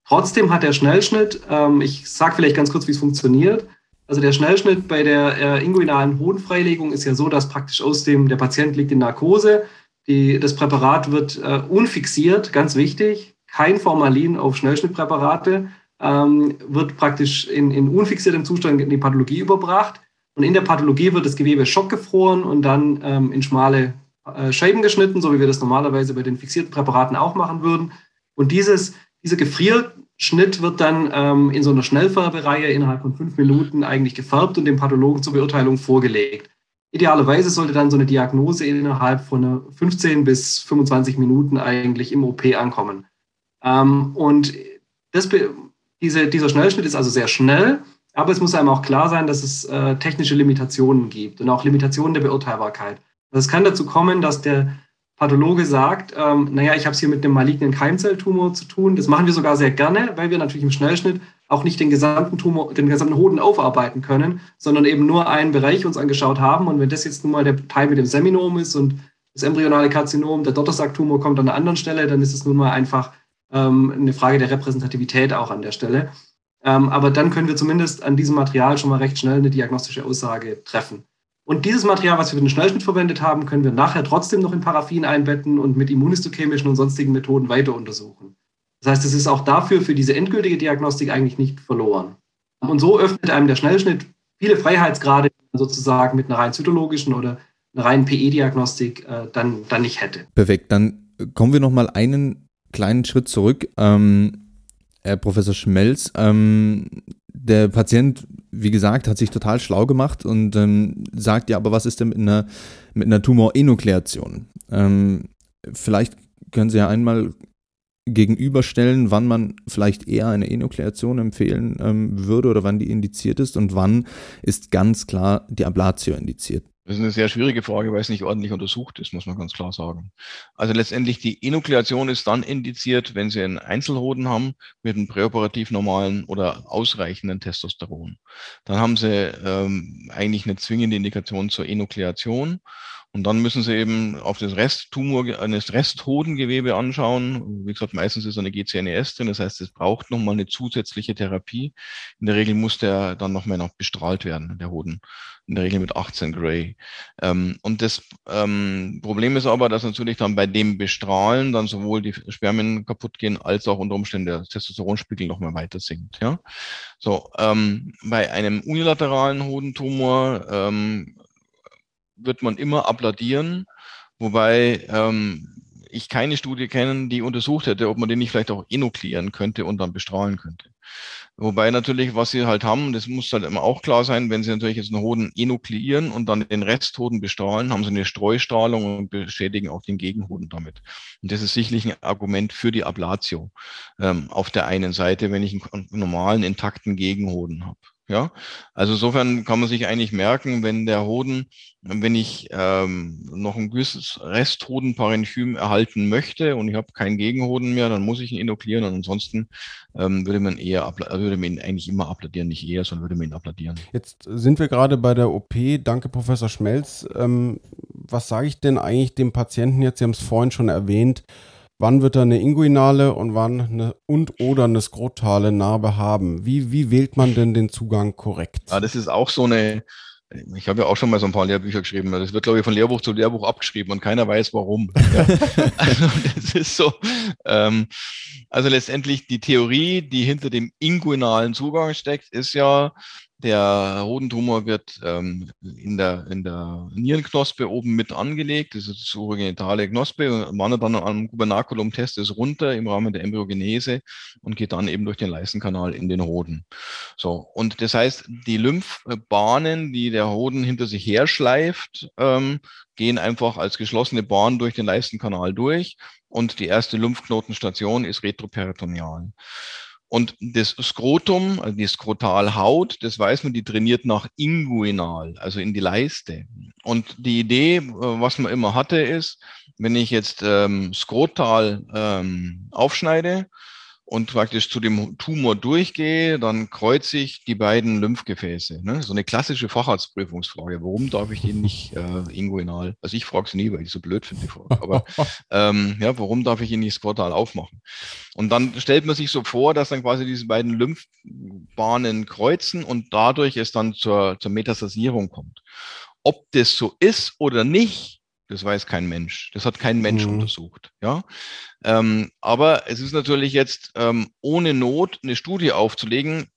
B: Trotzdem hat der Schnellschnitt, ähm, ich sage vielleicht ganz kurz, wie es funktioniert. Also der Schnellschnitt bei der äh, inguinalen Hodenfreilegung ist ja so, dass praktisch aus dem, der Patient liegt in Narkose, die, das Präparat wird äh, unfixiert, ganz wichtig, kein Formalin auf Schnellschnittpräparate, ähm, wird praktisch in, in unfixiertem Zustand in die Pathologie überbracht. Und in der Pathologie wird das Gewebe schockgefroren und dann ähm, in schmale äh, Scheiben geschnitten, so wie wir das normalerweise bei den fixierten Präparaten auch machen würden. Und dieses dieser Gefrierschnitt wird dann ähm, in so einer Schnellfärbereihe innerhalb von fünf Minuten eigentlich gefärbt und dem Pathologen zur Beurteilung vorgelegt. Idealerweise sollte dann so eine Diagnose innerhalb von 15 bis 25 Minuten eigentlich im OP ankommen. Ähm, und das, diese, dieser Schnellschnitt ist also sehr schnell, aber es muss einem auch klar sein, dass es äh, technische Limitationen gibt und auch Limitationen der Beurteilbarkeit. Es kann dazu kommen, dass der Pathologe sagt, ähm, naja, ich habe es hier mit einem malignen Keimzelltumor zu tun. Das machen wir sogar sehr gerne, weil wir natürlich im Schnellschnitt auch nicht den gesamten Tumor, den gesamten Hoden aufarbeiten können, sondern eben nur einen Bereich uns angeschaut haben. Und wenn das jetzt nun mal der Teil mit dem Seminom ist und das embryonale Karzinom, der Dottersacktumor kommt an einer anderen Stelle, dann ist es nun mal einfach ähm, eine Frage der Repräsentativität auch an der Stelle. Ähm, aber dann können wir zumindest an diesem Material schon mal recht schnell eine diagnostische Aussage treffen. Und dieses Material, was wir für den Schnellschnitt verwendet haben, können wir nachher trotzdem noch in Paraffin einbetten und mit immunistochemischen und sonstigen Methoden weiter untersuchen. Das heißt, es ist auch dafür für diese endgültige Diagnostik eigentlich nicht verloren. Und so öffnet einem der Schnellschnitt viele Freiheitsgrade, die man sozusagen mit einer rein zytologischen oder einer reinen PE-Diagnostik äh, dann, dann nicht hätte.
E: Perfekt, dann kommen wir noch mal einen kleinen Schritt zurück. Ähm, Herr Professor Schmelz, ähm, der Patient, wie gesagt, hat sich total schlau gemacht und ähm, sagt, ja, aber was ist denn mit einer, mit einer Tumorenukleation? Ähm, vielleicht können Sie ja einmal gegenüberstellen, wann man vielleicht eher eine Enukleation empfehlen ähm, würde oder wann die indiziert ist und wann ist ganz klar die Ablatio indiziert.
A: Das ist eine sehr schwierige Frage, weil es nicht ordentlich untersucht ist, muss man ganz klar sagen. Also letztendlich die Enukleation ist dann indiziert, wenn Sie einen Einzelhoden haben mit einem präoperativ normalen oder ausreichenden Testosteron. Dann haben Sie ähm, eigentlich eine zwingende Indikation zur Enukleation. Und dann müssen Sie eben auf das Resttumor, das Resthodengewebe anschauen. Wie gesagt, meistens ist eine GCNES drin. Das heißt, es braucht nochmal eine zusätzliche Therapie. In der Regel muss der dann nochmal noch bestrahlt werden, der Hoden. In der Regel mit 18 Gray. Ähm, und das ähm, Problem ist aber, dass natürlich dann bei dem Bestrahlen dann sowohl die Spermien kaputt gehen, als auch unter Umständen der Testosteronspiegel nochmal weiter sinkt. Ja? So, ähm, bei einem unilateralen Hodentumor ähm, wird man immer applaudieren, wobei ähm, ich keine Studie kenne, die untersucht hätte, ob man den nicht vielleicht auch enuklieren könnte und dann bestrahlen könnte. Wobei natürlich, was sie halt haben, das muss halt immer auch klar sein, wenn sie natürlich jetzt einen Hoden enukleieren und dann den Resthoden bestrahlen, haben sie eine Streustrahlung und beschädigen auch den Gegenhoden damit. Und das ist sicherlich ein Argument für die Ablatio ähm, auf der einen Seite, wenn ich einen normalen, intakten Gegenhoden habe. Ja, also insofern kann man sich eigentlich merken, wenn der Hoden, wenn ich ähm, noch ein gewisses Resthodenparenchym erhalten möchte und ich habe keinen Gegenhoden mehr, dann muss ich ihn inoklieren und ansonsten ähm, würde man eher würde man ihn eigentlich immer abladieren, nicht eher, sondern würde man ihn abladieren.
D: Jetzt sind wir gerade bei der OP. Danke, Professor Schmelz. Ähm, was sage ich denn eigentlich dem Patienten jetzt? Sie haben es vorhin schon erwähnt wann wird er eine inguinale und wann eine und oder eine skrotale Narbe haben? Wie, wie wählt man denn den Zugang korrekt?
A: Ja, das ist auch so eine, ich habe ja auch schon mal so ein paar Lehrbücher geschrieben. Das wird, glaube ich, von Lehrbuch zu Lehrbuch abgeschrieben und keiner weiß warum. Ja. also das ist so. Ähm, also letztendlich die Theorie, die hinter dem inguinalen Zugang steckt, ist ja, der Hodentumor wird ähm, in, der, in der Nierenknospe oben mit angelegt. Das ist die originale Knospe, wandert dann am Gubernaculum testis runter im Rahmen der Embryogenese und geht dann eben durch den Leistenkanal in den Hoden. So, und das heißt, die Lymphbahnen, die der Hoden hinter sich herschleift, ähm, gehen einfach als geschlossene Bahn durch den Leistenkanal durch und die erste Lymphknotenstation ist retroperitoneal. Und das Skrotum, also die Skrotalhaut, das weiß man, die trainiert nach inguinal, also in die Leiste. Und die Idee, äh, was man immer hatte, ist, wenn ich jetzt ähm, skrotal ähm, aufschneide, und praktisch zu dem Tumor durchgehe, dann kreuze ich die beiden Lymphgefäße. Ne? So eine klassische Facharztprüfungsfrage. Warum darf ich den nicht äh, inguinal? Also ich frage sie nie, weil ich so blöd finde die Frage. Aber ähm, ja, warum darf ich ihn nicht skortal aufmachen? Und dann stellt man sich so vor, dass dann quasi diese beiden Lymphbahnen kreuzen und dadurch es dann zur, zur Metastasierung kommt. Ob das so ist oder nicht, das weiß kein Mensch. Das hat kein Mensch mhm. untersucht. Ja, ähm, aber es ist natürlich jetzt ähm, ohne Not eine Studie aufzulegen,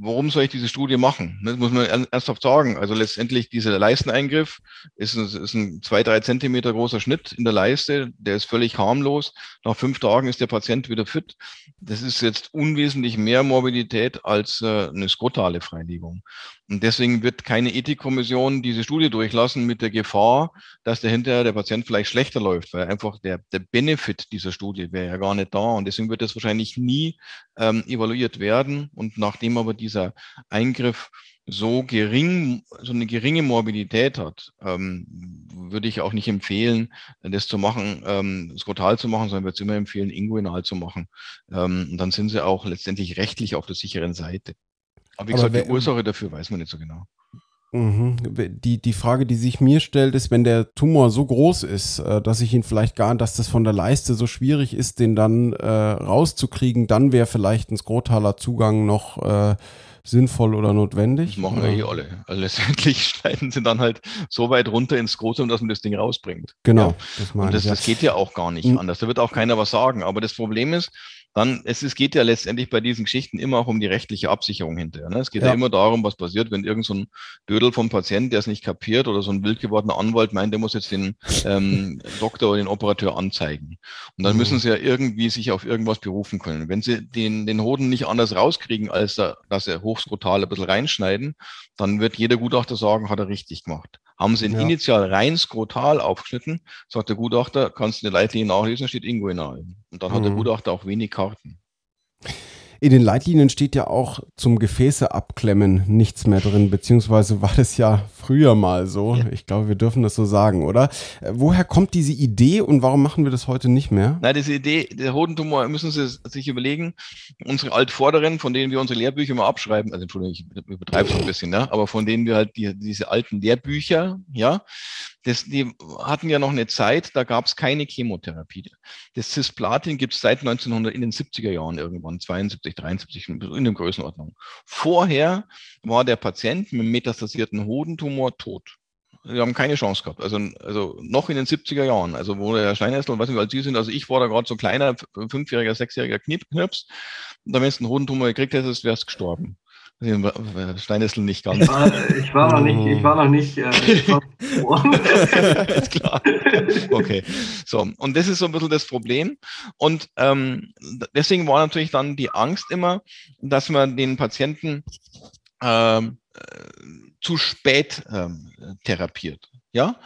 A: warum soll ich diese Studie machen? Das muss man ernsthaft sagen. Also letztendlich dieser Leisteneingriff ist ein, ist ein zwei, drei Zentimeter großer Schnitt in der Leiste, der ist völlig harmlos. Nach fünf Tagen ist der Patient wieder fit. Das ist jetzt unwesentlich mehr Morbidität als äh, eine skotale Freilegung. Und deswegen wird keine Ethikkommission diese Studie durchlassen mit der Gefahr, dass dahinter der Patient vielleicht schlechter läuft, weil einfach der, der Benefit dieser Studie wäre ja gar nicht da. Und deswegen wird das wahrscheinlich nie ähm, evaluiert werden. Und nachdem aber dieser Eingriff so gering, so eine geringe Morbidität hat, ähm, würde ich auch nicht empfehlen, das zu machen, ähm, skrotal zu machen, sondern würde es immer empfehlen, inguinal zu machen. Ähm, und dann sind sie auch letztendlich rechtlich auf der sicheren Seite. Aber wie gesagt, die Ursache dafür weiß man nicht so genau.
D: Mhm. Die, die Frage, die sich mir stellt, ist, wenn der Tumor so groß ist, äh, dass ich ihn vielleicht gar, dass das von der Leiste so schwierig ist, den dann äh, rauszukriegen, dann wäre vielleicht ein skrotaler Zugang noch äh, sinnvoll oder notwendig.
A: Das machen ja eh alle. Also letztendlich schneiden sie dann halt so weit runter ins Skrotum, dass man das Ding rausbringt.
D: Genau.
A: Ja. Das Und das, das geht ja auch gar nicht mhm. anders. Da wird auch keiner was sagen. Aber das Problem ist, dann, es, es geht ja letztendlich bei diesen Geschichten immer auch um die rechtliche Absicherung hinterher. Ne? Es geht ja. ja immer darum, was passiert, wenn irgend so ein Dödel vom Patienten, der es nicht kapiert, oder so ein wild gewordener Anwalt meint, der muss jetzt den ähm, Doktor oder den Operateur anzeigen. Und dann mhm. müssen sie ja irgendwie sich auf irgendwas berufen können. Wenn sie den, den Hoden nicht anders rauskriegen, als da, dass sie hochskrotal ein bisschen reinschneiden, dann wird jeder Gutachter sagen, hat er richtig gemacht. Haben sie ihn ja. initial rein skrotal aufgeschnitten, sagt der Gutachter, kannst du in der Leitlinie nachlesen, steht inguinal. Und dann mhm. hat der mhm. Gutachter auch wenig Karten.
D: In den Leitlinien steht ja auch zum Gefäße abklemmen nichts mehr drin, beziehungsweise war das ja früher mal so. Ja. Ich glaube, wir dürfen das so sagen, oder? Äh, woher kommt diese Idee und warum machen wir das heute nicht mehr?
A: Na, diese Idee, der Hodentumor, müssen Sie sich überlegen, unsere Altvorderen, von denen wir unsere Lehrbücher immer abschreiben, also Entschuldigung, ich übertreibe es ein bisschen, ne? aber von denen wir halt die, diese alten Lehrbücher, ja, das, die hatten ja noch eine Zeit, da gab es keine Chemotherapie. Das Cisplatin gibt es seit 1900 in den 70er Jahren irgendwann, 72, 73 in der Größenordnung. Vorher war der Patient mit metastasierten Hodentumor tot. Sie haben keine Chance gehabt. Also, also noch in den 70er Jahren, also wo der Steinhässler und was nicht, weil Sie sind, also ich war da gerade so kleiner, fünfjähriger, sechsjähriger Knirps. Und wenn es einen Hodentumor gekriegt hättest, wärst gestorben. Steinessel nicht ganz.
B: Ich war, ich war noch nicht, ich war noch nicht.
A: Äh, ist klar. Okay. So, und das ist so ein bisschen das Problem. Und ähm, deswegen war natürlich dann die Angst immer, dass man den Patienten ähm, äh, zu spät ähm, therapiert. Ja.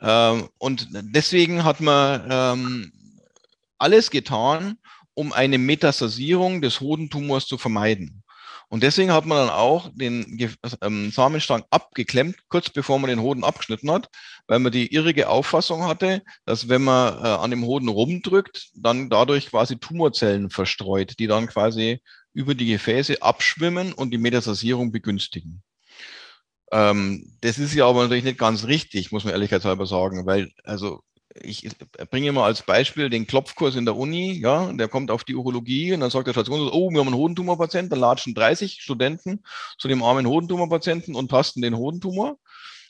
A: Ähm, und deswegen hat man ähm, alles getan, um eine Metastasierung des Hodentumors zu vermeiden. Und deswegen hat man dann auch den ähm, Samenstrang abgeklemmt, kurz bevor man den Hoden abgeschnitten hat, weil man die irrige Auffassung hatte, dass wenn man äh, an dem Hoden rumdrückt, dann dadurch quasi Tumorzellen verstreut, die dann quasi über die Gefäße abschwimmen und die Metastasierung begünstigen. Ähm, das ist ja aber natürlich nicht ganz richtig, muss man ehrlichkeitshalber sagen, weil also ich bringe mal als Beispiel den Klopfkurs in der Uni, ja, der kommt auf die Urologie und dann sagt der Station, oh, wir haben einen Hodentumorpatienten, dann latschen 30 Studenten zu dem armen Hodentumorpatienten und tasten den Hodentumor.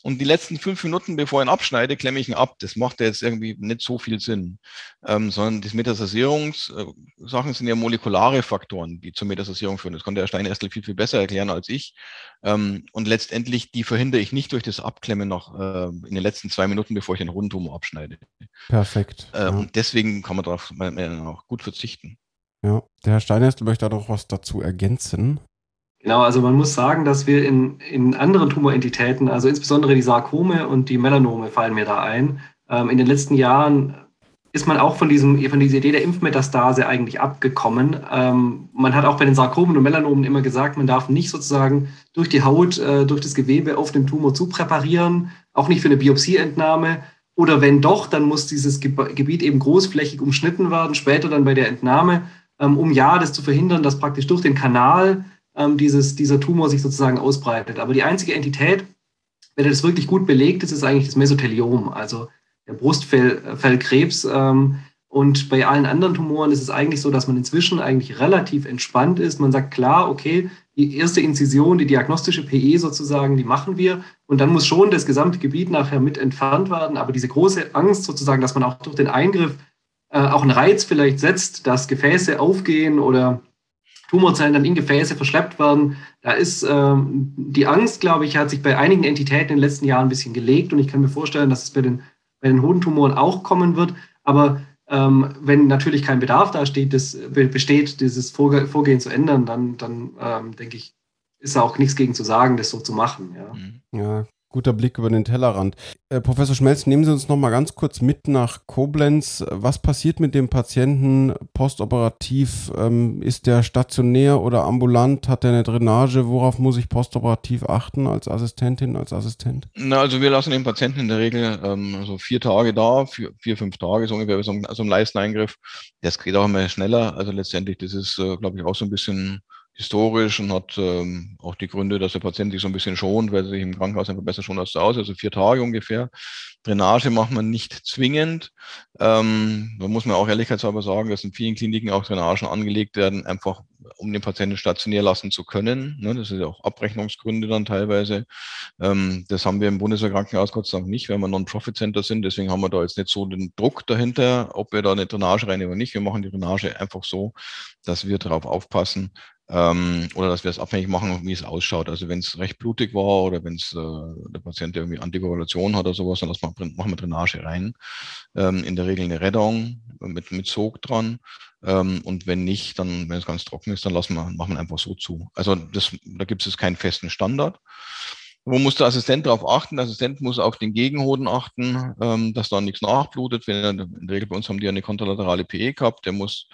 A: Und die letzten fünf Minuten, bevor ich ihn abschneide, klemme ich ihn ab. Das macht ja jetzt irgendwie nicht so viel Sinn. Ähm, sondern die Metastasierungssachen sind ja molekulare Faktoren, die zur Metastasierung führen. Das kann der Herr Steinerstl viel, viel besser erklären als ich. Ähm, und letztendlich, die verhindere ich nicht durch das Abklemmen noch äh, in den letzten zwei Minuten, bevor ich den Rundtumor abschneide.
D: Perfekt.
A: Äh, ja. Und deswegen kann man darauf auch gut verzichten.
D: Ja, der Herr Steinerstl möchte da noch was dazu ergänzen.
B: Genau, also man muss sagen, dass wir in, in anderen Tumorentitäten, also insbesondere die Sarkome und die Melanome fallen mir da ein, ähm, in den letzten Jahren ist man auch von, diesem, von dieser Idee der Impfmetastase eigentlich abgekommen. Ähm, man hat auch bei den Sarkomen und Melanomen immer gesagt, man darf nicht sozusagen durch die Haut, äh, durch das Gewebe auf dem Tumor zupräparieren, auch nicht für eine Biopsieentnahme. Oder wenn doch, dann muss dieses Gebiet eben großflächig umschnitten werden, später dann bei der Entnahme, ähm, um ja das zu verhindern, dass praktisch durch den Kanal ähm, dieses, dieser Tumor sich sozusagen ausbreitet. Aber die einzige Entität, wenn das wirklich gut belegt ist, ist eigentlich das Mesotheliom, also der Brustfellkrebs. Ähm, und bei allen anderen Tumoren ist es eigentlich so, dass man inzwischen eigentlich relativ entspannt ist. Man sagt klar, okay, die erste Inzision, die diagnostische PE sozusagen, die machen wir. Und dann muss schon das gesamte Gebiet nachher mit entfernt werden. Aber diese große Angst sozusagen, dass man auch durch den Eingriff äh, auch einen Reiz vielleicht setzt, dass Gefäße aufgehen oder Tumorzellen dann in Gefäße verschleppt werden. Da ist ähm, die Angst, glaube ich, hat sich bei einigen Entitäten in den letzten Jahren ein bisschen gelegt und ich kann mir vorstellen, dass es bei den, bei den Hodentumoren auch kommen wird. Aber ähm, wenn natürlich kein Bedarf da steht, das, besteht, dieses Vorge Vorgehen zu ändern, dann, dann ähm, denke ich, ist da auch nichts gegen zu sagen, das so zu machen. Ja,
D: mhm. ja guter Blick über den Tellerrand. Äh, Professor Schmelz, nehmen Sie uns noch mal ganz kurz mit nach Koblenz. Was passiert mit dem Patienten postoperativ? Ähm, ist der stationär oder ambulant? Hat er eine Drainage? Worauf muss ich postoperativ achten als Assistentin, als Assistent?
A: Na, also wir lassen den Patienten in der Regel ähm, so vier Tage da, vier, vier fünf Tage so ungefähr, so so ein Leisteneingriff. Das geht auch immer schneller. Also letztendlich, das ist, äh, glaube ich, auch so ein bisschen historisch und hat ähm, auch die Gründe, dass der Patient sich so ein bisschen schont, weil er sich im Krankenhaus einfach besser schont als zu Hause, also vier Tage ungefähr. Drainage macht man nicht zwingend. Ähm, da muss man auch ehrlichkeitshalber sagen, dass in vielen Kliniken auch Drainagen angelegt werden, einfach um den Patienten stationär lassen zu können. Ne, das sind ja auch Abrechnungsgründe dann teilweise. Ähm, das haben wir im Bundeswehrkrankenhaus Gott sei Dank nicht, weil wir Non-Profit-Center sind. Deswegen haben wir da jetzt nicht so den Druck dahinter, ob wir da eine Drainage rein oder nicht. Wir machen die Drainage einfach so, dass wir darauf aufpassen, ähm, oder dass wir es abhängig machen, wie es ausschaut. Also wenn es recht blutig war oder wenn es äh, der Patient irgendwie Antikoagulation hat oder sowas, dann lassen wir, machen wir Drainage rein. Ähm, in der Regel eine Rettung mit, mit Sog dran. Ähm, und wenn nicht, dann, wenn es ganz trocken ist, dann lassen wir, machen wir einfach so zu. Also das, da gibt es keinen festen Standard. Wo muss der Assistent darauf achten? Der Assistent muss auf den Gegenhoden achten, ähm, dass da nichts nachblutet. Wenn er, in der Regel bei uns haben die eine kontralaterale PE gehabt, der muss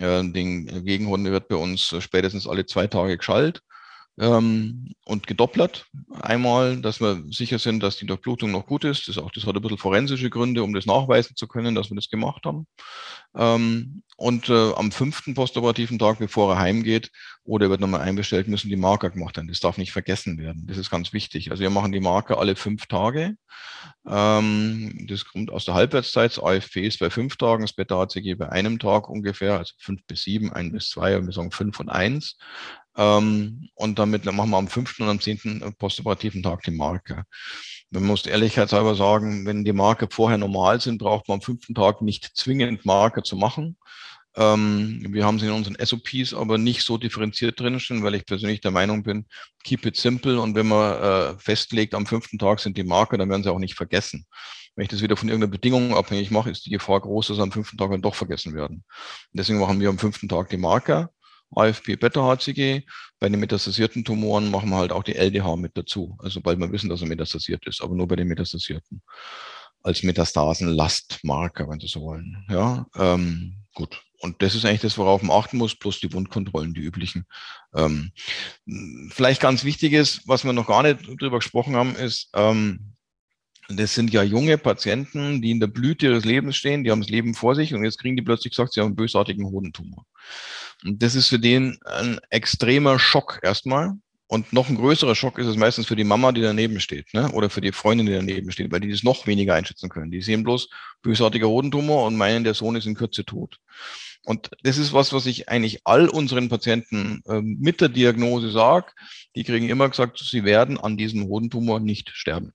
A: den Gegenhoden wird bei uns spätestens alle zwei Tage geschallt ähm, und gedoppelt. Einmal, dass wir sicher sind, dass die Durchblutung noch gut ist. Das, auch, das hat ein bisschen forensische Gründe, um das nachweisen zu können, dass wir das gemacht haben. Ähm, und äh, am fünften postoperativen Tag, bevor er heimgeht oder wird nochmal einbestellt, müssen die Marker gemacht werden. Das darf nicht vergessen werden. Das ist ganz wichtig. Also wir machen die Marker alle fünf Tage. Ähm, das kommt aus der Halbwertszeit. Das AFP ist bei fünf Tagen, das Beta-HCG bei einem Tag ungefähr, also fünf bis sieben, ein bis zwei, und wir sagen fünf und eins. Ähm, und damit machen wir am fünften und am zehnten postoperativen Tag die Marke. Man muss ehrlichkeitshalber sagen, wenn die Marke vorher normal sind, braucht man am fünften Tag nicht zwingend Marke zu machen. Ähm, wir haben sie in unseren SOPs aber nicht so differenziert drinstehen, weil ich persönlich der Meinung bin, keep it simple und wenn man äh, festlegt, am fünften Tag sind die Marke, dann werden sie auch nicht vergessen. Wenn ich das wieder von irgendeiner Bedingung abhängig mache, ist die Gefahr groß, dass am fünften Tag dann doch vergessen werden. Deswegen machen wir am fünften Tag die Marker AFP-Beta-HCG. Bei den metastasierten Tumoren machen wir halt auch die LDH mit dazu. Also sobald wir wissen, dass er metastasiert ist, aber nur bei den metastasierten. Als Metastasen-Lastmarker, wenn Sie so wollen. Ja, ähm, Gut. Und das ist eigentlich das, worauf man achten muss, plus die Wundkontrollen, die üblichen. Ähm, vielleicht ganz wichtig ist, was wir noch gar nicht drüber gesprochen haben, ist, ähm, das sind ja junge Patienten, die in der Blüte ihres Lebens stehen, die haben das Leben vor sich und jetzt kriegen die plötzlich gesagt, sie haben einen bösartigen Hodentumor. Und das ist für den ein extremer Schock erstmal. Und noch ein größerer Schock ist es meistens für die Mama, die daneben steht, ne? oder für die Freundin, die daneben steht, weil die das noch weniger einschätzen können. Die sehen bloß bösartiger Hodentumor und meinen, der Sohn ist in Kürze tot. Und das ist was, was ich eigentlich all unseren Patienten äh, mit der Diagnose sage. Die kriegen immer gesagt, sie werden an diesem Hodentumor nicht sterben.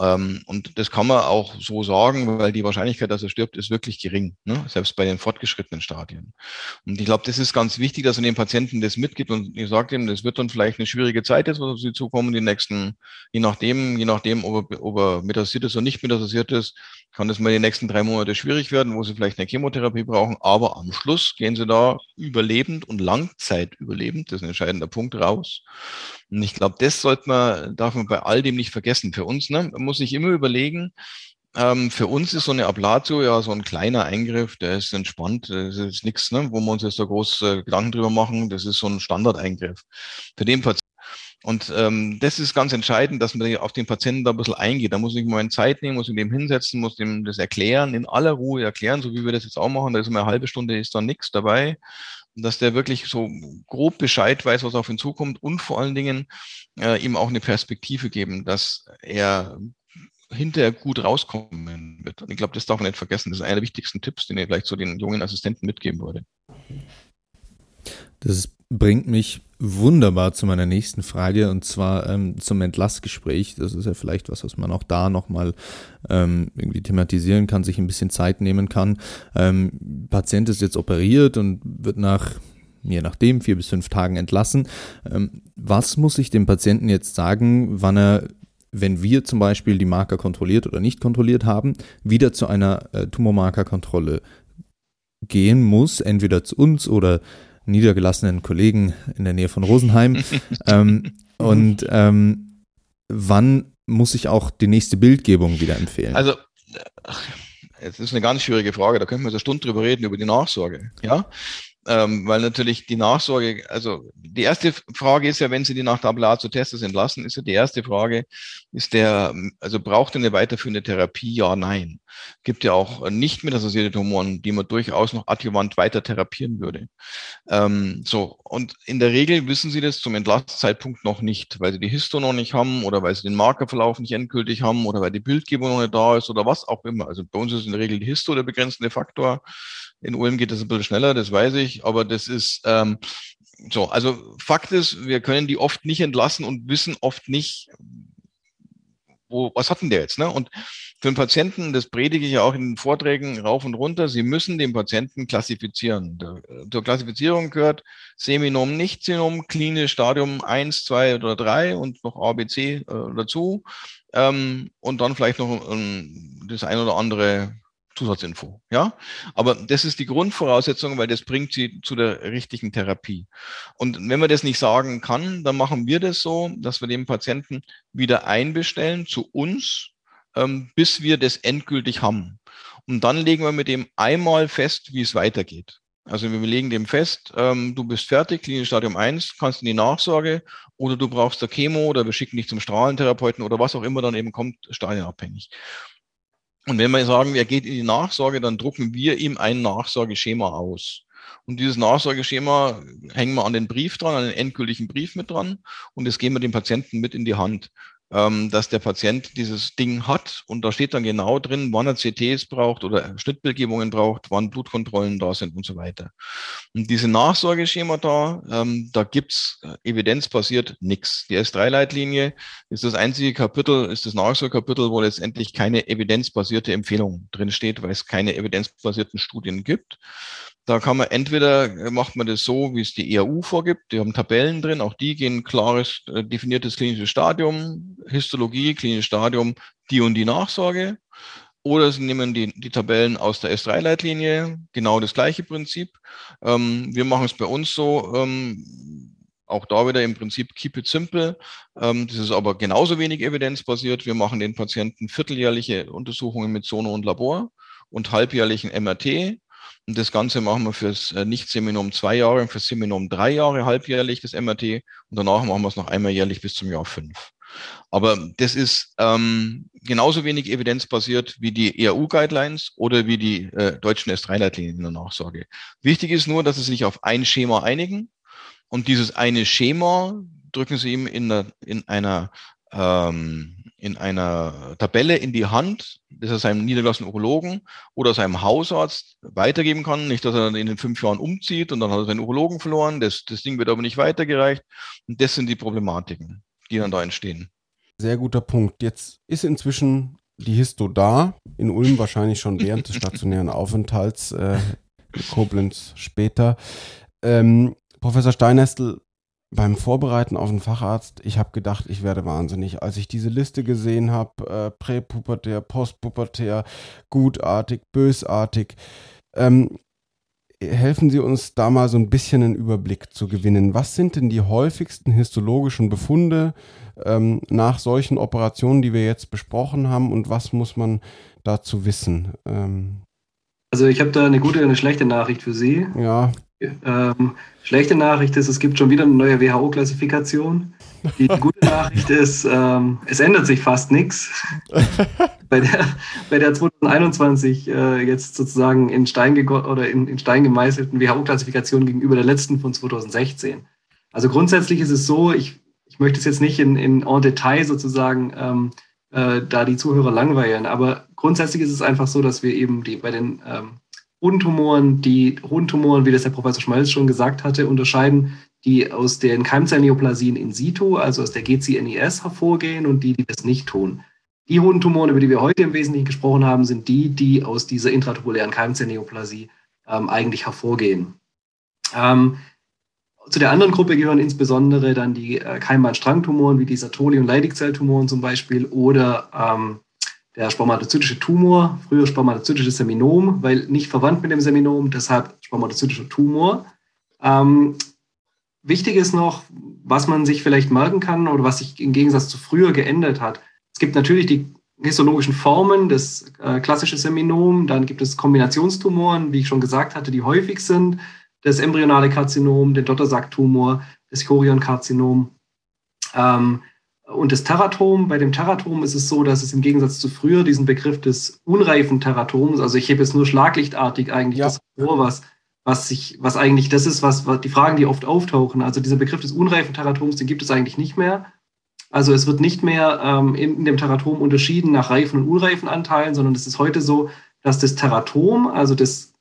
A: Ähm, und das kann man auch so sagen, weil die Wahrscheinlichkeit, dass er stirbt, ist wirklich gering, ne? selbst bei den fortgeschrittenen Stadien. Und ich glaube, das ist ganz wichtig, dass man den Patienten das mitgibt und ich sage ihm, das wird dann vielleicht eine schwierige Zeit jetzt, was auf sie zukommen, die nächsten, je nachdem, je nachdem, ob er, ob er metastasiert ist oder nicht metastasiert ist, kann das mal die nächsten drei Monate schwierig werden, wo sie vielleicht eine Chemotherapie brauchen, aber am Schluss gehen sie da überlebend und Langzeit überlebend, das ist ein entscheidender Punkt, raus. Und ich glaube, das sollte man, darf man bei all dem nicht vergessen. Für uns, ne, man muss sich immer überlegen, ähm, für uns ist so eine Ablatio ja so ein kleiner Eingriff, der ist entspannt, das ist nichts, ne, wo wir uns jetzt da groß äh, Gedanken drüber machen, das ist so ein Standardeingriff. Für den Patienten und ähm, das ist ganz entscheidend, dass man auf den Patienten da ein bisschen eingeht. Da muss ich mal Zeit nehmen, muss ich dem hinsetzen, muss dem das erklären, in aller Ruhe erklären, so wie wir das jetzt auch machen. Da ist immer eine halbe Stunde, ist da nichts dabei dass der wirklich so grob Bescheid weiß, was auf ihn zukommt und vor allen Dingen äh, ihm auch eine Perspektive geben, dass er hinterher gut rauskommen wird. Und ich glaube, das darf man nicht vergessen. Das ist einer der wichtigsten Tipps, den ich vielleicht zu den jungen Assistenten mitgeben würde.
E: Das bringt mich wunderbar zu meiner nächsten Frage und zwar ähm, zum Entlassgespräch. Das ist ja vielleicht was, was man auch da nochmal ähm, irgendwie thematisieren kann, sich ein bisschen Zeit nehmen kann. Ähm, Patient ist jetzt operiert und wird nach je nachdem, vier bis fünf Tagen entlassen. Ähm, was muss ich dem Patienten jetzt sagen, wann er, wenn wir zum Beispiel die Marker kontrolliert oder nicht kontrolliert haben, wieder zu einer äh, Tumormarkerkontrolle gehen muss, entweder zu uns oder niedergelassenen Kollegen in der Nähe von Rosenheim. ähm, und ähm, wann muss ich auch die nächste Bildgebung wieder empfehlen?
A: Also, es ist eine ganz schwierige Frage. Da könnten wir so eine Stunde drüber reden, über die Nachsorge. Ja, ähm, weil natürlich die Nachsorge, also die erste Frage ist ja, wenn Sie die nach Tablatio Testes entlassen, ist ja die erste Frage, ist der, also braucht er eine weiterführende Therapie? Ja, nein. Gibt ja auch nicht metastasisierte Tumoren, die man durchaus noch adjuvant weiter therapieren würde. Ähm, so, und in der Regel wissen Sie das zum Entlastzeitpunkt noch nicht, weil Sie die Histo noch nicht haben oder weil Sie den Markerverlauf nicht endgültig haben oder weil die Bildgebung noch nicht da ist oder was auch immer. Also bei uns ist in der Regel die Histo der begrenzende Faktor. In Ulm geht das ein bisschen schneller, das weiß ich, aber das ist ähm, so. Also Fakt ist, wir können die oft nicht entlassen und wissen oft nicht, wo, was hat denn der jetzt? Ne? Und für den Patienten, das predige ich ja auch in den Vorträgen rauf und runter, Sie müssen den Patienten klassifizieren. Zur Klassifizierung gehört Seminom, Nicht-Senom, klinisch Stadium 1, 2 oder 3 und noch ABC äh, dazu. Ähm, und dann vielleicht noch ähm, das ein oder andere Zusatzinfo. Ja, aber das ist die Grundvoraussetzung, weil das bringt sie zu der richtigen Therapie. Und wenn man das nicht sagen kann, dann machen wir das so, dass wir den Patienten wieder einbestellen zu uns, ähm, bis wir das endgültig haben. Und dann legen wir mit dem einmal fest, wie es weitergeht. Also wir legen dem fest, ähm, du bist fertig, Klinisch Stadium 1, kannst in die Nachsorge oder du brauchst der Chemo oder wir schicken dich zum Strahlentherapeuten oder was auch immer dann eben kommt, stadienabhängig. Und wenn wir sagen, er geht in die Nachsorge, dann drucken wir ihm ein Nachsorgeschema aus. Und dieses Nachsorgeschema hängen wir an den Brief dran, an den endgültigen Brief mit dran und das geben wir dem Patienten mit in die Hand ähm, dass der Patient dieses Ding hat und da steht dann genau drin, wann er CTs braucht oder Schnittbildgebungen braucht, wann Blutkontrollen da sind und so weiter. Und diese Nachsorgeschema da, ähm, da gibt's äh, evidenzbasiert nichts. Die S3-Leitlinie ist das einzige Kapitel, ist das Nachsorgekapitel, wo letztendlich keine evidenzbasierte Empfehlung drin steht, weil es keine evidenzbasierten Studien gibt. Da kann man entweder äh, macht man das so, wie es die EAU vorgibt. Die haben Tabellen drin, auch die gehen klares, äh, definiertes klinisches Stadium, Histologie, klinisches Stadium, die und die Nachsorge. Oder sie nehmen die, die Tabellen aus der S3-Leitlinie, genau das gleiche Prinzip. Ähm, wir machen es bei uns so, ähm, auch da wieder im Prinzip keep it simple. Ähm, das ist aber genauso wenig evidenzbasiert. Wir machen den Patienten vierteljährliche Untersuchungen mit Sono und Labor und halbjährlichen MRT Und das Ganze machen wir fürs äh, Nicht-Seminom zwei Jahre und fürs Seminom drei Jahre halbjährlich, das MRT. Und danach machen wir es noch einmal jährlich bis zum Jahr fünf. Aber das ist ähm, genauso wenig evidenzbasiert wie die EAU-Guidelines oder wie die äh, deutschen S3-Leitlinien in der Nachsorge. Wichtig ist nur, dass sie sich auf ein Schema einigen und dieses eine Schema drücken sie ihm in, der, in einer ähm, in einer Tabelle in die Hand, das er seinem niedergelassenen Urologen oder seinem Hausarzt weitergeben kann. Nicht, dass er dann in den fünf Jahren umzieht und dann hat er seinen Urologen verloren. Das, das Ding wird aber nicht weitergereicht. Und das sind die Problematiken, die dann da entstehen.
D: Sehr guter Punkt. Jetzt ist inzwischen die Histo da, in Ulm wahrscheinlich schon während des stationären Aufenthalts, äh, in Koblenz später. Ähm, Professor Steinestel, beim Vorbereiten auf einen Facharzt, ich habe gedacht, ich werde wahnsinnig. Als ich diese Liste gesehen habe, äh, präpubertär, postpubertär, gutartig, bösartig, ähm, helfen Sie uns da mal so ein bisschen einen Überblick zu gewinnen. Was sind denn die häufigsten histologischen Befunde ähm, nach solchen Operationen, die wir jetzt besprochen haben und was muss man dazu wissen? Ähm,
B: also ich habe da eine gute und eine schlechte Nachricht für Sie.
D: Ja.
B: Ähm, schlechte Nachricht ist, es gibt schon wieder eine neue WHO-Klassifikation. Die gute Nachricht ist, ähm, es ändert sich fast nichts. Bei der, bei der 2021 äh, jetzt sozusagen in Stein, oder in, in Stein gemeißelten WHO-Klassifikation gegenüber der letzten von 2016. Also grundsätzlich ist es so, ich, ich möchte es jetzt nicht in, in en Detail sozusagen ähm, äh, da die Zuhörer langweilen, aber grundsätzlich ist es einfach so, dass wir eben die, bei den ähm, Hodentumoren, die Hodentumoren, wie das der Professor Schmalz schon gesagt hatte, unterscheiden, die aus den Keimzellneoplasien in situ, also aus der GCNIS hervorgehen und die, die das nicht tun. Die Hodentumoren, über die wir heute im Wesentlichen gesprochen haben, sind die, die aus dieser intratubulären Keimzellneoplasie ähm, eigentlich hervorgehen. Ähm, zu der anderen Gruppe gehören insbesondere dann die äh, Keimbahn-Strangtumoren, wie die Sertoli- und Leidigzelltumoren zum Beispiel, oder ähm, der spermatozytische Tumor, früher spermatozytisches Seminom, weil nicht verwandt mit dem Seminom, deshalb spermatozytischer Tumor. Ähm, wichtig ist noch, was man sich vielleicht merken kann oder was sich im Gegensatz zu früher geändert hat. Es gibt natürlich die histologischen Formen, das äh, klassische Seminom, dann gibt es Kombinationstumoren, wie ich schon gesagt hatte, die häufig sind, das embryonale Karzinom, den Dottersacktumor, das Chorionkarzinom. Ähm, und das Teratom, bei dem Teratom ist es so, dass es im Gegensatz zu früher diesen Begriff des unreifen Teratoms, also ich hebe jetzt nur schlaglichtartig eigentlich ja. das vor, was, was, sich, was eigentlich das ist, was, was die Fragen, die oft auftauchen. Also dieser Begriff des unreifen Teratoms, den gibt es eigentlich nicht mehr. Also es wird nicht mehr ähm, in, in, dem Teratom unterschieden nach reifen und unreifen Anteilen, sondern es ist heute so, dass das Teratom, also das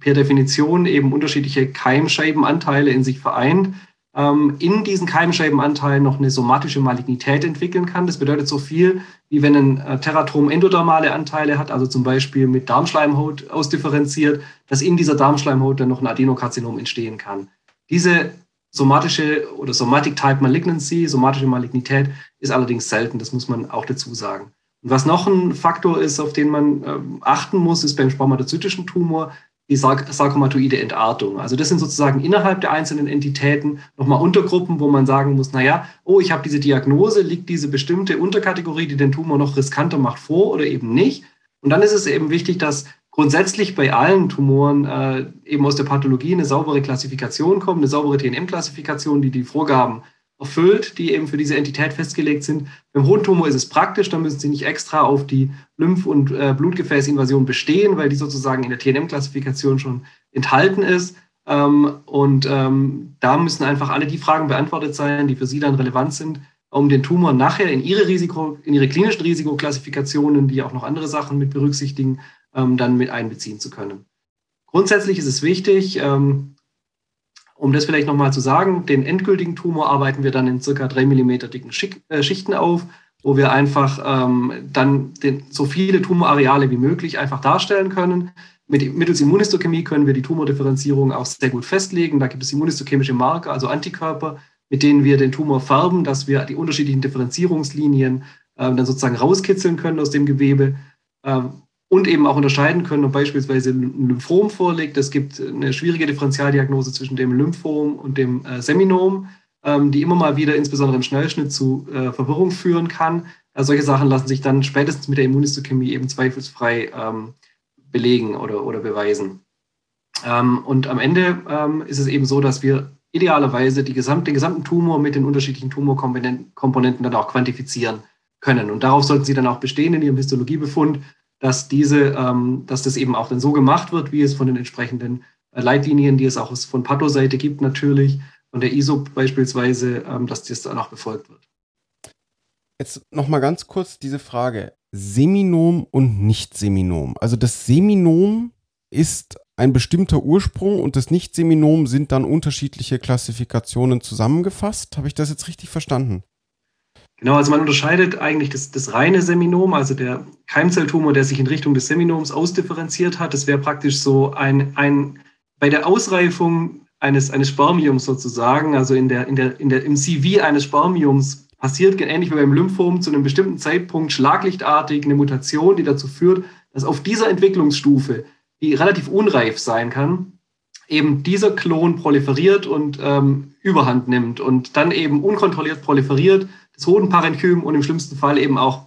B: per Definition eben unterschiedliche Keimscheibenanteile in sich vereint, in diesen Keimscheibenanteilen noch eine somatische Malignität entwickeln kann. Das bedeutet so viel, wie wenn ein äh, Teratom endodermale Anteile hat, also zum Beispiel mit Darmschleimhaut ausdifferenziert, dass in dieser Darmschleimhaut dann noch ein Adenokarzinom entstehen kann. Diese somatische oder Somatic Type Malignancy, somatische Malignität, ist allerdings selten, das muss man auch dazu sagen. Und was noch ein Faktor ist, auf den man äh, achten muss, ist beim spermatozytischen Tumor, die Sark sarkomatoide Entartung. Also das sind sozusagen innerhalb der einzelnen Entitäten nochmal Untergruppen, wo man sagen muss, naja, oh, ich habe diese Diagnose, liegt diese bestimmte Unterkategorie, die den Tumor noch riskanter macht, vor oder eben nicht. Und dann ist es eben wichtig, dass grundsätzlich bei allen Tumoren äh, eben aus der Pathologie eine saubere Klassifikation kommt, eine saubere TNM-Klassifikation, die die Vorgaben erfüllt, die eben für diese Entität festgelegt sind. Beim Hodentumor ist es praktisch, da müssen Sie nicht extra auf die Lymph- und äh, Blutgefäßinvasion bestehen, weil die sozusagen in der TNM-Klassifikation schon enthalten ist. Ähm, und ähm, da müssen einfach alle die Fragen beantwortet sein, die für Sie dann relevant sind, um den Tumor nachher in Ihre Risiko, in Ihre klinischen Risikoklassifikationen, die auch noch andere Sachen mit berücksichtigen, ähm, dann mit einbeziehen zu können. Grundsätzlich ist es wichtig, ähm, um das vielleicht nochmal zu sagen, den endgültigen Tumor arbeiten wir dann in circa drei Millimeter dicken äh, Schichten auf, wo wir einfach ähm, dann den, so viele Tumorareale wie möglich einfach darstellen können. Mit, mittels Immunistochemie können wir die Tumordifferenzierung auch sehr gut festlegen. Da gibt es immunistochemische Marker, also Antikörper, mit denen wir den Tumor färben, dass wir die unterschiedlichen Differenzierungslinien äh, dann sozusagen rauskitzeln können aus dem Gewebe. Ähm, und eben auch unterscheiden können, ob beispielsweise ein Lymphom vorliegt. Es gibt eine schwierige Differentialdiagnose zwischen dem Lymphom und dem äh, Seminom, ähm, die immer mal wieder insbesondere im Schnellschnitt zu äh, Verwirrung führen kann. Also solche Sachen lassen sich dann spätestens mit der Immunistochemie eben zweifelsfrei ähm, belegen oder, oder beweisen. Ähm, und am Ende ähm, ist es eben so, dass wir idealerweise die gesamt, den gesamten Tumor mit den unterschiedlichen Tumorkomponenten dann auch quantifizieren können. Und darauf sollten Sie dann auch bestehen in Ihrem Histologiebefund, dass diese, ähm, dass das eben auch dann so gemacht wird, wie es von den entsprechenden äh, Leitlinien, die es auch von Patho-Seite gibt, natürlich, von der ISO beispielsweise, ähm, dass das dann auch befolgt wird.
D: Jetzt nochmal ganz kurz diese Frage. Seminom und Nicht-Seminom. Also das Seminom ist ein bestimmter Ursprung und das Nicht-Seminom sind dann unterschiedliche Klassifikationen zusammengefasst. Habe ich das jetzt richtig verstanden?
B: Genau, also man unterscheidet eigentlich das, das reine Seminom, also der Keimzelltumor, der sich in Richtung des Seminoms ausdifferenziert hat. Das wäre praktisch so ein, ein bei der Ausreifung eines, eines Spermiums sozusagen, also in der, in der, in der, im CV eines Spermiums passiert ähnlich wie beim Lymphom zu einem bestimmten Zeitpunkt schlaglichtartig eine Mutation, die dazu führt, dass auf dieser Entwicklungsstufe die relativ unreif sein kann, eben dieser Klon proliferiert und ähm, Überhand nimmt und dann eben unkontrolliert proliferiert, das Hodenparenchym und im schlimmsten Fall eben auch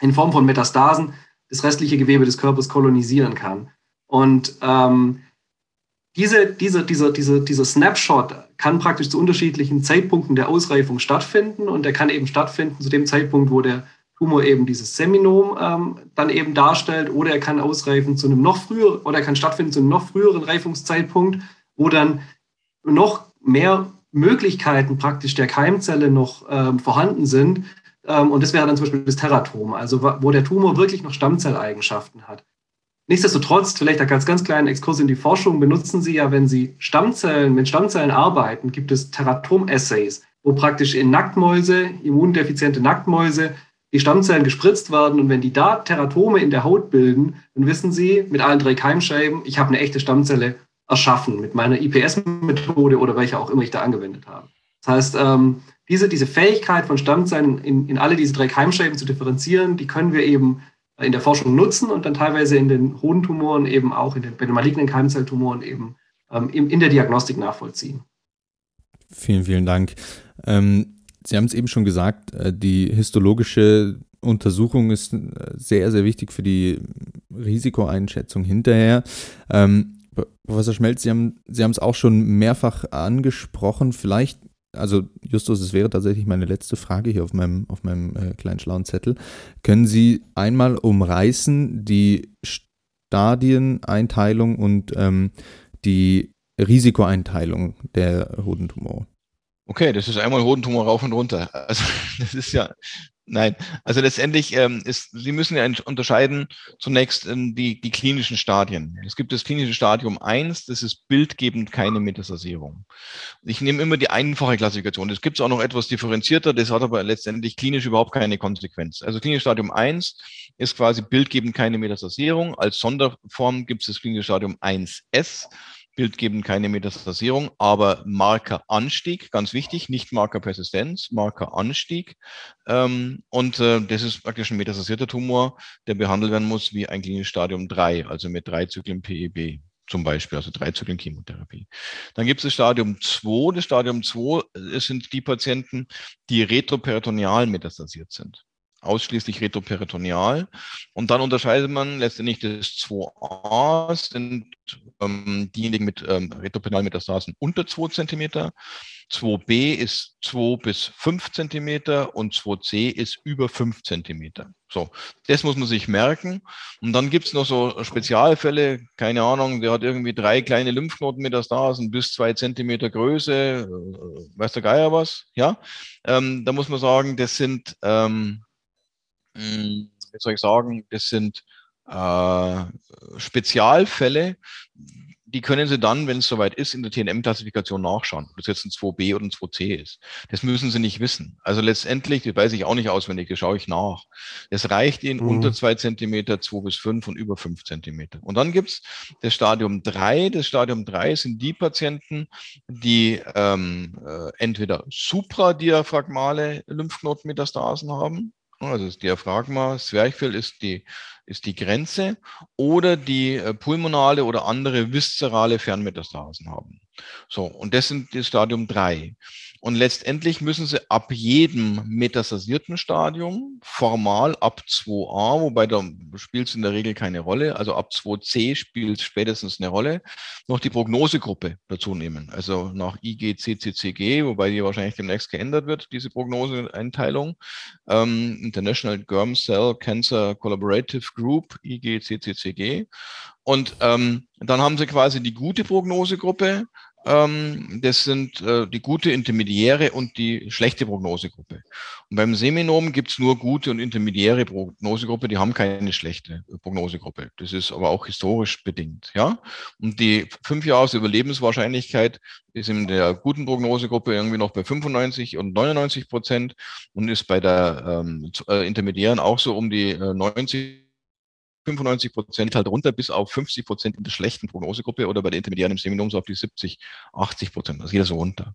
B: in Form von Metastasen das restliche Gewebe des Körpers kolonisieren kann. Und ähm, diese, diese, dieser, dieser, dieser Snapshot kann praktisch zu unterschiedlichen Zeitpunkten der Ausreifung stattfinden und der kann eben stattfinden zu dem Zeitpunkt, wo der Tumor eben dieses Seminom ähm, dann eben darstellt oder er kann ausreifen zu einem noch früheren oder er kann stattfinden zu einem noch früheren Reifungszeitpunkt, wo dann noch mehr Möglichkeiten praktisch der Keimzelle noch ähm, vorhanden sind. Ähm, und das wäre dann zum Beispiel das Teratom, also wo der Tumor wirklich noch Stammzelleigenschaften hat. Nichtsdestotrotz, vielleicht ein ganz, ganz kleinen Exkurs in die Forschung, benutzen Sie ja, wenn Sie Stammzellen, mit Stammzellen arbeiten, gibt es Teratom-Assays, wo praktisch in Nacktmäuse, immundefiziente Nacktmäuse, die Stammzellen gespritzt werden und wenn die da Teratome in der Haut bilden, dann wissen Sie mit allen drei Keimscheiben, ich habe eine echte Stammzelle erschaffen mit meiner IPS-Methode oder welche auch immer ich da angewendet habe. Das heißt, ähm, diese, diese Fähigkeit von Stammzellen in, in alle diese drei Keimscheiben zu differenzieren, die können wir eben in der Forschung nutzen und dann teilweise in den Hodentumoren eben auch in den, bei malignen Keimzelltumoren eben ähm, in, in der Diagnostik nachvollziehen.
E: Vielen, vielen Dank. Ähm, Sie haben es eben schon gesagt, äh, die histologische Untersuchung ist äh, sehr, sehr wichtig für die Risikoeinschätzung hinterher. Ähm, Professor Schmelz, Sie haben Sie es auch schon mehrfach angesprochen. Vielleicht, also Justus, es wäre tatsächlich meine letzte Frage hier auf meinem, auf meinem äh, kleinen schlauen Zettel. Können Sie einmal umreißen die Stadieneinteilung und ähm, die Risikoeinteilung der Hodentumore?
A: Okay, das ist einmal Hodentumor rauf und runter. Also das ist ja, nein. Also letztendlich ähm, ist, Sie müssen ja unterscheiden zunächst ähm, die, die klinischen Stadien. Es gibt das klinische Stadium 1, das ist bildgebend keine Metastasierung. Ich nehme immer die einfache Klassifikation. Es gibt auch noch etwas differenzierter, das hat aber letztendlich klinisch überhaupt keine Konsequenz. Also klinisches Stadium 1 ist quasi bildgebend keine Metastasierung. Als Sonderform gibt es das klinische Stadium 1S bildgebend keine Metastasierung, aber Markeranstieg, ganz wichtig, nicht Markerpersistenz, Markeranstieg. Ähm, und äh, das ist praktisch ein metastasierter Tumor, der behandelt werden muss wie ein klinisches Stadium 3, also mit drei Zyklen PEB zum Beispiel, also drei Zyklen Chemotherapie. Dann gibt es das Stadium 2. Das Stadium 2 äh, sind die Patienten, die retroperitoneal metastasiert sind ausschließlich retroperitoneal. Und dann unterscheidet man letztendlich das 2a, sind ähm, diejenigen mit ähm, Retroperitonealmetastasen unter 2 cm. 2b ist 2 bis 5 cm und 2c ist über 5 cm. So, das muss man sich merken. Und dann gibt es noch so Spezialfälle, keine Ahnung, der hat irgendwie drei kleine Lymphknotenmetastasen bis 2 cm Größe, äh, weiß der Geier was, ja. Ähm, da muss man sagen, das sind ähm, hm, wie soll ich sagen, das sind äh, Spezialfälle, die können Sie dann, wenn es soweit ist, in der TNM-Klassifikation nachschauen, ob das jetzt ein 2b oder ein 2c ist. Das müssen Sie nicht wissen. Also letztendlich, das weiß ich auch nicht auswendig, das schaue ich nach. Es reicht Ihnen mhm. unter zwei Zentimeter, zwei bis fünf und über fünf Zentimeter. Und dann gibt's das Stadium drei. Das Stadium drei sind die Patienten, die ähm, äh, entweder supradiaphragmale Lymphknotenmetastasen haben, also das Diaphragma, Zwerchfell ist die, ist die Grenze oder die äh, pulmonale oder andere viszerale Fernmetastasen haben. So, und das sind das Stadium drei. Und letztendlich müssen sie ab jedem metastasierten Stadium, formal ab 2a, wobei da spielt es in der Regel keine Rolle, also ab 2c spielt spätestens eine Rolle, noch die Prognosegruppe dazu nehmen. Also nach IG, CCCG, wobei die wahrscheinlich demnächst geändert wird, diese Prognoseeinteilung. Ähm, International Germ Cell Cancer Collaborative Group, IG, CCCG. Und ähm, dann haben sie quasi die gute Prognosegruppe, das sind äh, die gute Intermediäre und die schlechte Prognosegruppe. Und beim Seminom gibt's nur gute und intermediäre Prognosegruppe, die haben keine schlechte Prognosegruppe. Das ist aber auch historisch bedingt. Ja? Und die fünf Jahres Überlebenswahrscheinlichkeit ist in der guten Prognosegruppe irgendwie noch bei 95 und 99 Prozent und ist bei der ähm, äh, intermediären auch so um die äh, 90 95 Prozent halt runter bis auf 50 Prozent in der schlechten Prognosegruppe oder bei der Intermediären im Seminom so auf die 70, 80 Prozent. Das geht so runter.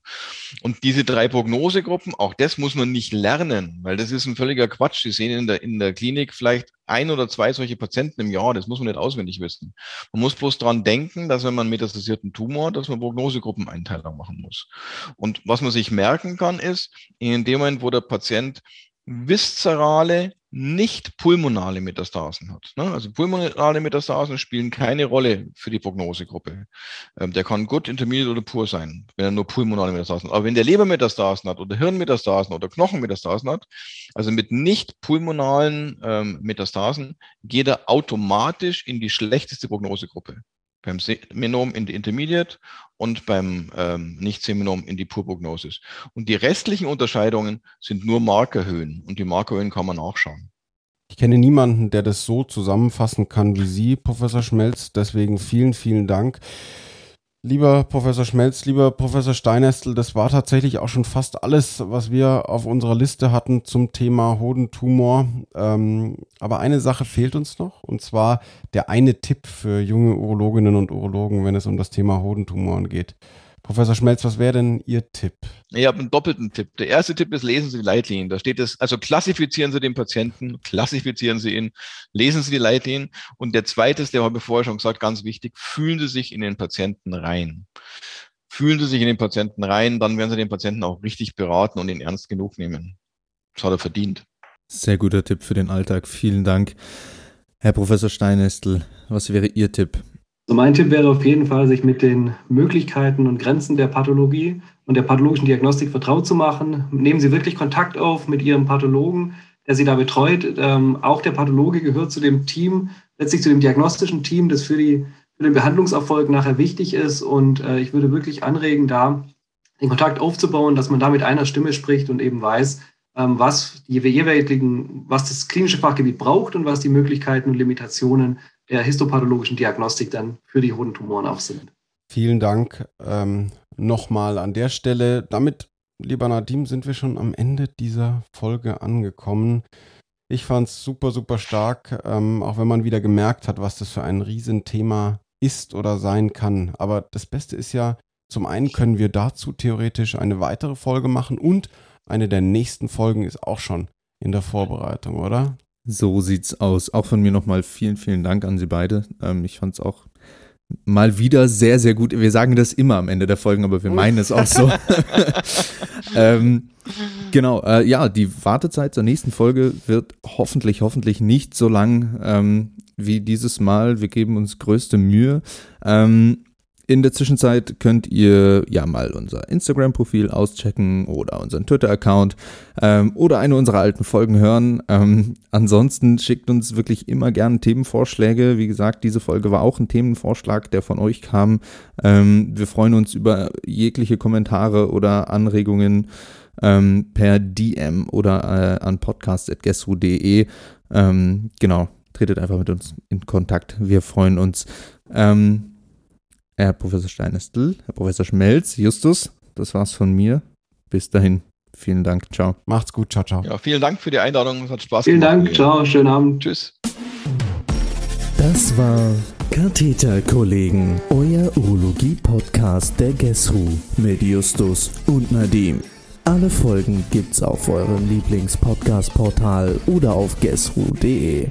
A: Und diese drei Prognosegruppen, auch das muss man nicht lernen, weil das ist ein völliger Quatsch. Sie sehen in der, in der Klinik vielleicht ein oder zwei solche Patienten im Jahr. Das muss man nicht auswendig wissen. Man muss bloß dran denken, dass wenn man metastasierten Tumor dass man Prognosegruppeneinteilung machen muss. Und was man sich merken kann, ist, in dem Moment, wo der Patient viszerale nicht pulmonale Metastasen hat. Ne? Also pulmonale Metastasen spielen keine Rolle für die Prognosegruppe. Ähm, der kann gut, intermediate oder pur sein, wenn er nur pulmonale Metastasen hat. Aber wenn der Lebermetastasen hat oder Hirnmetastasen oder Knochenmetastasen hat, also mit nicht pulmonalen ähm, Metastasen, geht er automatisch in die schlechteste Prognosegruppe beim Seminom in die Intermediate und beim ähm, Nicht-Seminom in die Purprognosis. Und die restlichen Unterscheidungen sind nur Markerhöhen und die Markerhöhen kann man nachschauen.
D: Ich kenne niemanden, der das so zusammenfassen kann wie Sie, Professor Schmelz. Deswegen vielen, vielen Dank. Lieber Professor Schmelz, lieber Professor Steinestel, das war tatsächlich auch schon fast alles, was wir auf unserer Liste hatten zum Thema Hodentumor. Ähm, aber eine Sache fehlt uns noch, und zwar der eine Tipp für junge Urologinnen und Urologen, wenn es um das Thema Hodentumoren geht. Professor Schmelz, was wäre denn Ihr Tipp?
A: Ich habe einen doppelten Tipp. Der erste Tipp ist, lesen Sie die Leitlinien. Da steht es, also klassifizieren Sie den Patienten, klassifizieren Sie ihn, lesen Sie die Leitlinien. Und der zweite ist, der habe ich vorher schon gesagt, ganz wichtig, fühlen Sie sich in den Patienten rein. Fühlen Sie sich in den Patienten rein, dann werden Sie den Patienten auch richtig beraten und ihn ernst genug nehmen. Das hat er verdient.
E: Sehr guter Tipp für den Alltag. Vielen Dank. Herr Professor Steinestel, was wäre Ihr Tipp?
B: Also mein Tipp wäre auf jeden Fall, sich mit den Möglichkeiten und Grenzen der Pathologie und der pathologischen Diagnostik vertraut zu machen. Nehmen Sie wirklich Kontakt auf mit Ihrem Pathologen, der Sie da betreut. Ähm, auch der Pathologe gehört zu dem Team, letztlich zu dem diagnostischen Team, das für, die, für den Behandlungserfolg nachher wichtig ist. Und äh, ich würde wirklich anregen, da den Kontakt aufzubauen, dass man da mit einer Stimme spricht und eben weiß, was die jeweiligen, was das klinische Fachgebiet braucht und was die Möglichkeiten und Limitationen der histopathologischen Diagnostik dann für die Hodentumoren auch sind.
D: Vielen Dank ähm, nochmal an der Stelle. Damit, lieber Nadim, sind wir schon am Ende dieser Folge angekommen. Ich fand es super, super stark, ähm, auch wenn man wieder gemerkt hat, was das für ein Riesenthema ist oder sein kann. Aber das Beste ist ja, zum einen können wir dazu theoretisch eine weitere Folge machen und eine der nächsten Folgen ist auch schon in der Vorbereitung, oder?
E: So sieht's aus. Auch von mir nochmal vielen, vielen Dank an Sie beide. Ähm, ich fand's auch mal wieder sehr, sehr gut. Wir sagen das immer am Ende der Folgen, aber wir meinen es auch so. ähm, genau, äh, ja, die Wartezeit zur nächsten Folge wird hoffentlich, hoffentlich nicht so lang ähm, wie dieses Mal. Wir geben uns größte Mühe. Ähm, in der Zwischenzeit könnt ihr ja mal unser Instagram-Profil auschecken oder unseren Twitter-Account ähm, oder eine unserer alten Folgen hören. Ähm, ansonsten schickt uns wirklich immer gerne Themenvorschläge. Wie gesagt, diese Folge war auch ein Themenvorschlag, der von euch kam. Ähm, wir freuen uns über jegliche Kommentare oder Anregungen ähm, per DM oder äh, an podcast.guesswho.de. Ähm, genau, tretet einfach mit uns in Kontakt. Wir freuen uns. Ähm, Herr Professor Steinestel, Herr Professor Schmelz, Justus, das war's von mir. Bis dahin, vielen Dank, ciao.
D: Macht's gut, ciao, ciao.
A: Ja, vielen Dank für die Einladung, es hat Spaß
B: vielen gemacht. Vielen Dank, ciao, schönen Abend.
A: Tschüss.
C: Das war Katheterkollegen, euer Urologie-Podcast der GESRU mit Justus und Nadim. Alle Folgen gibt's auf eurem Lieblings-Podcast-Portal oder auf gesru.de.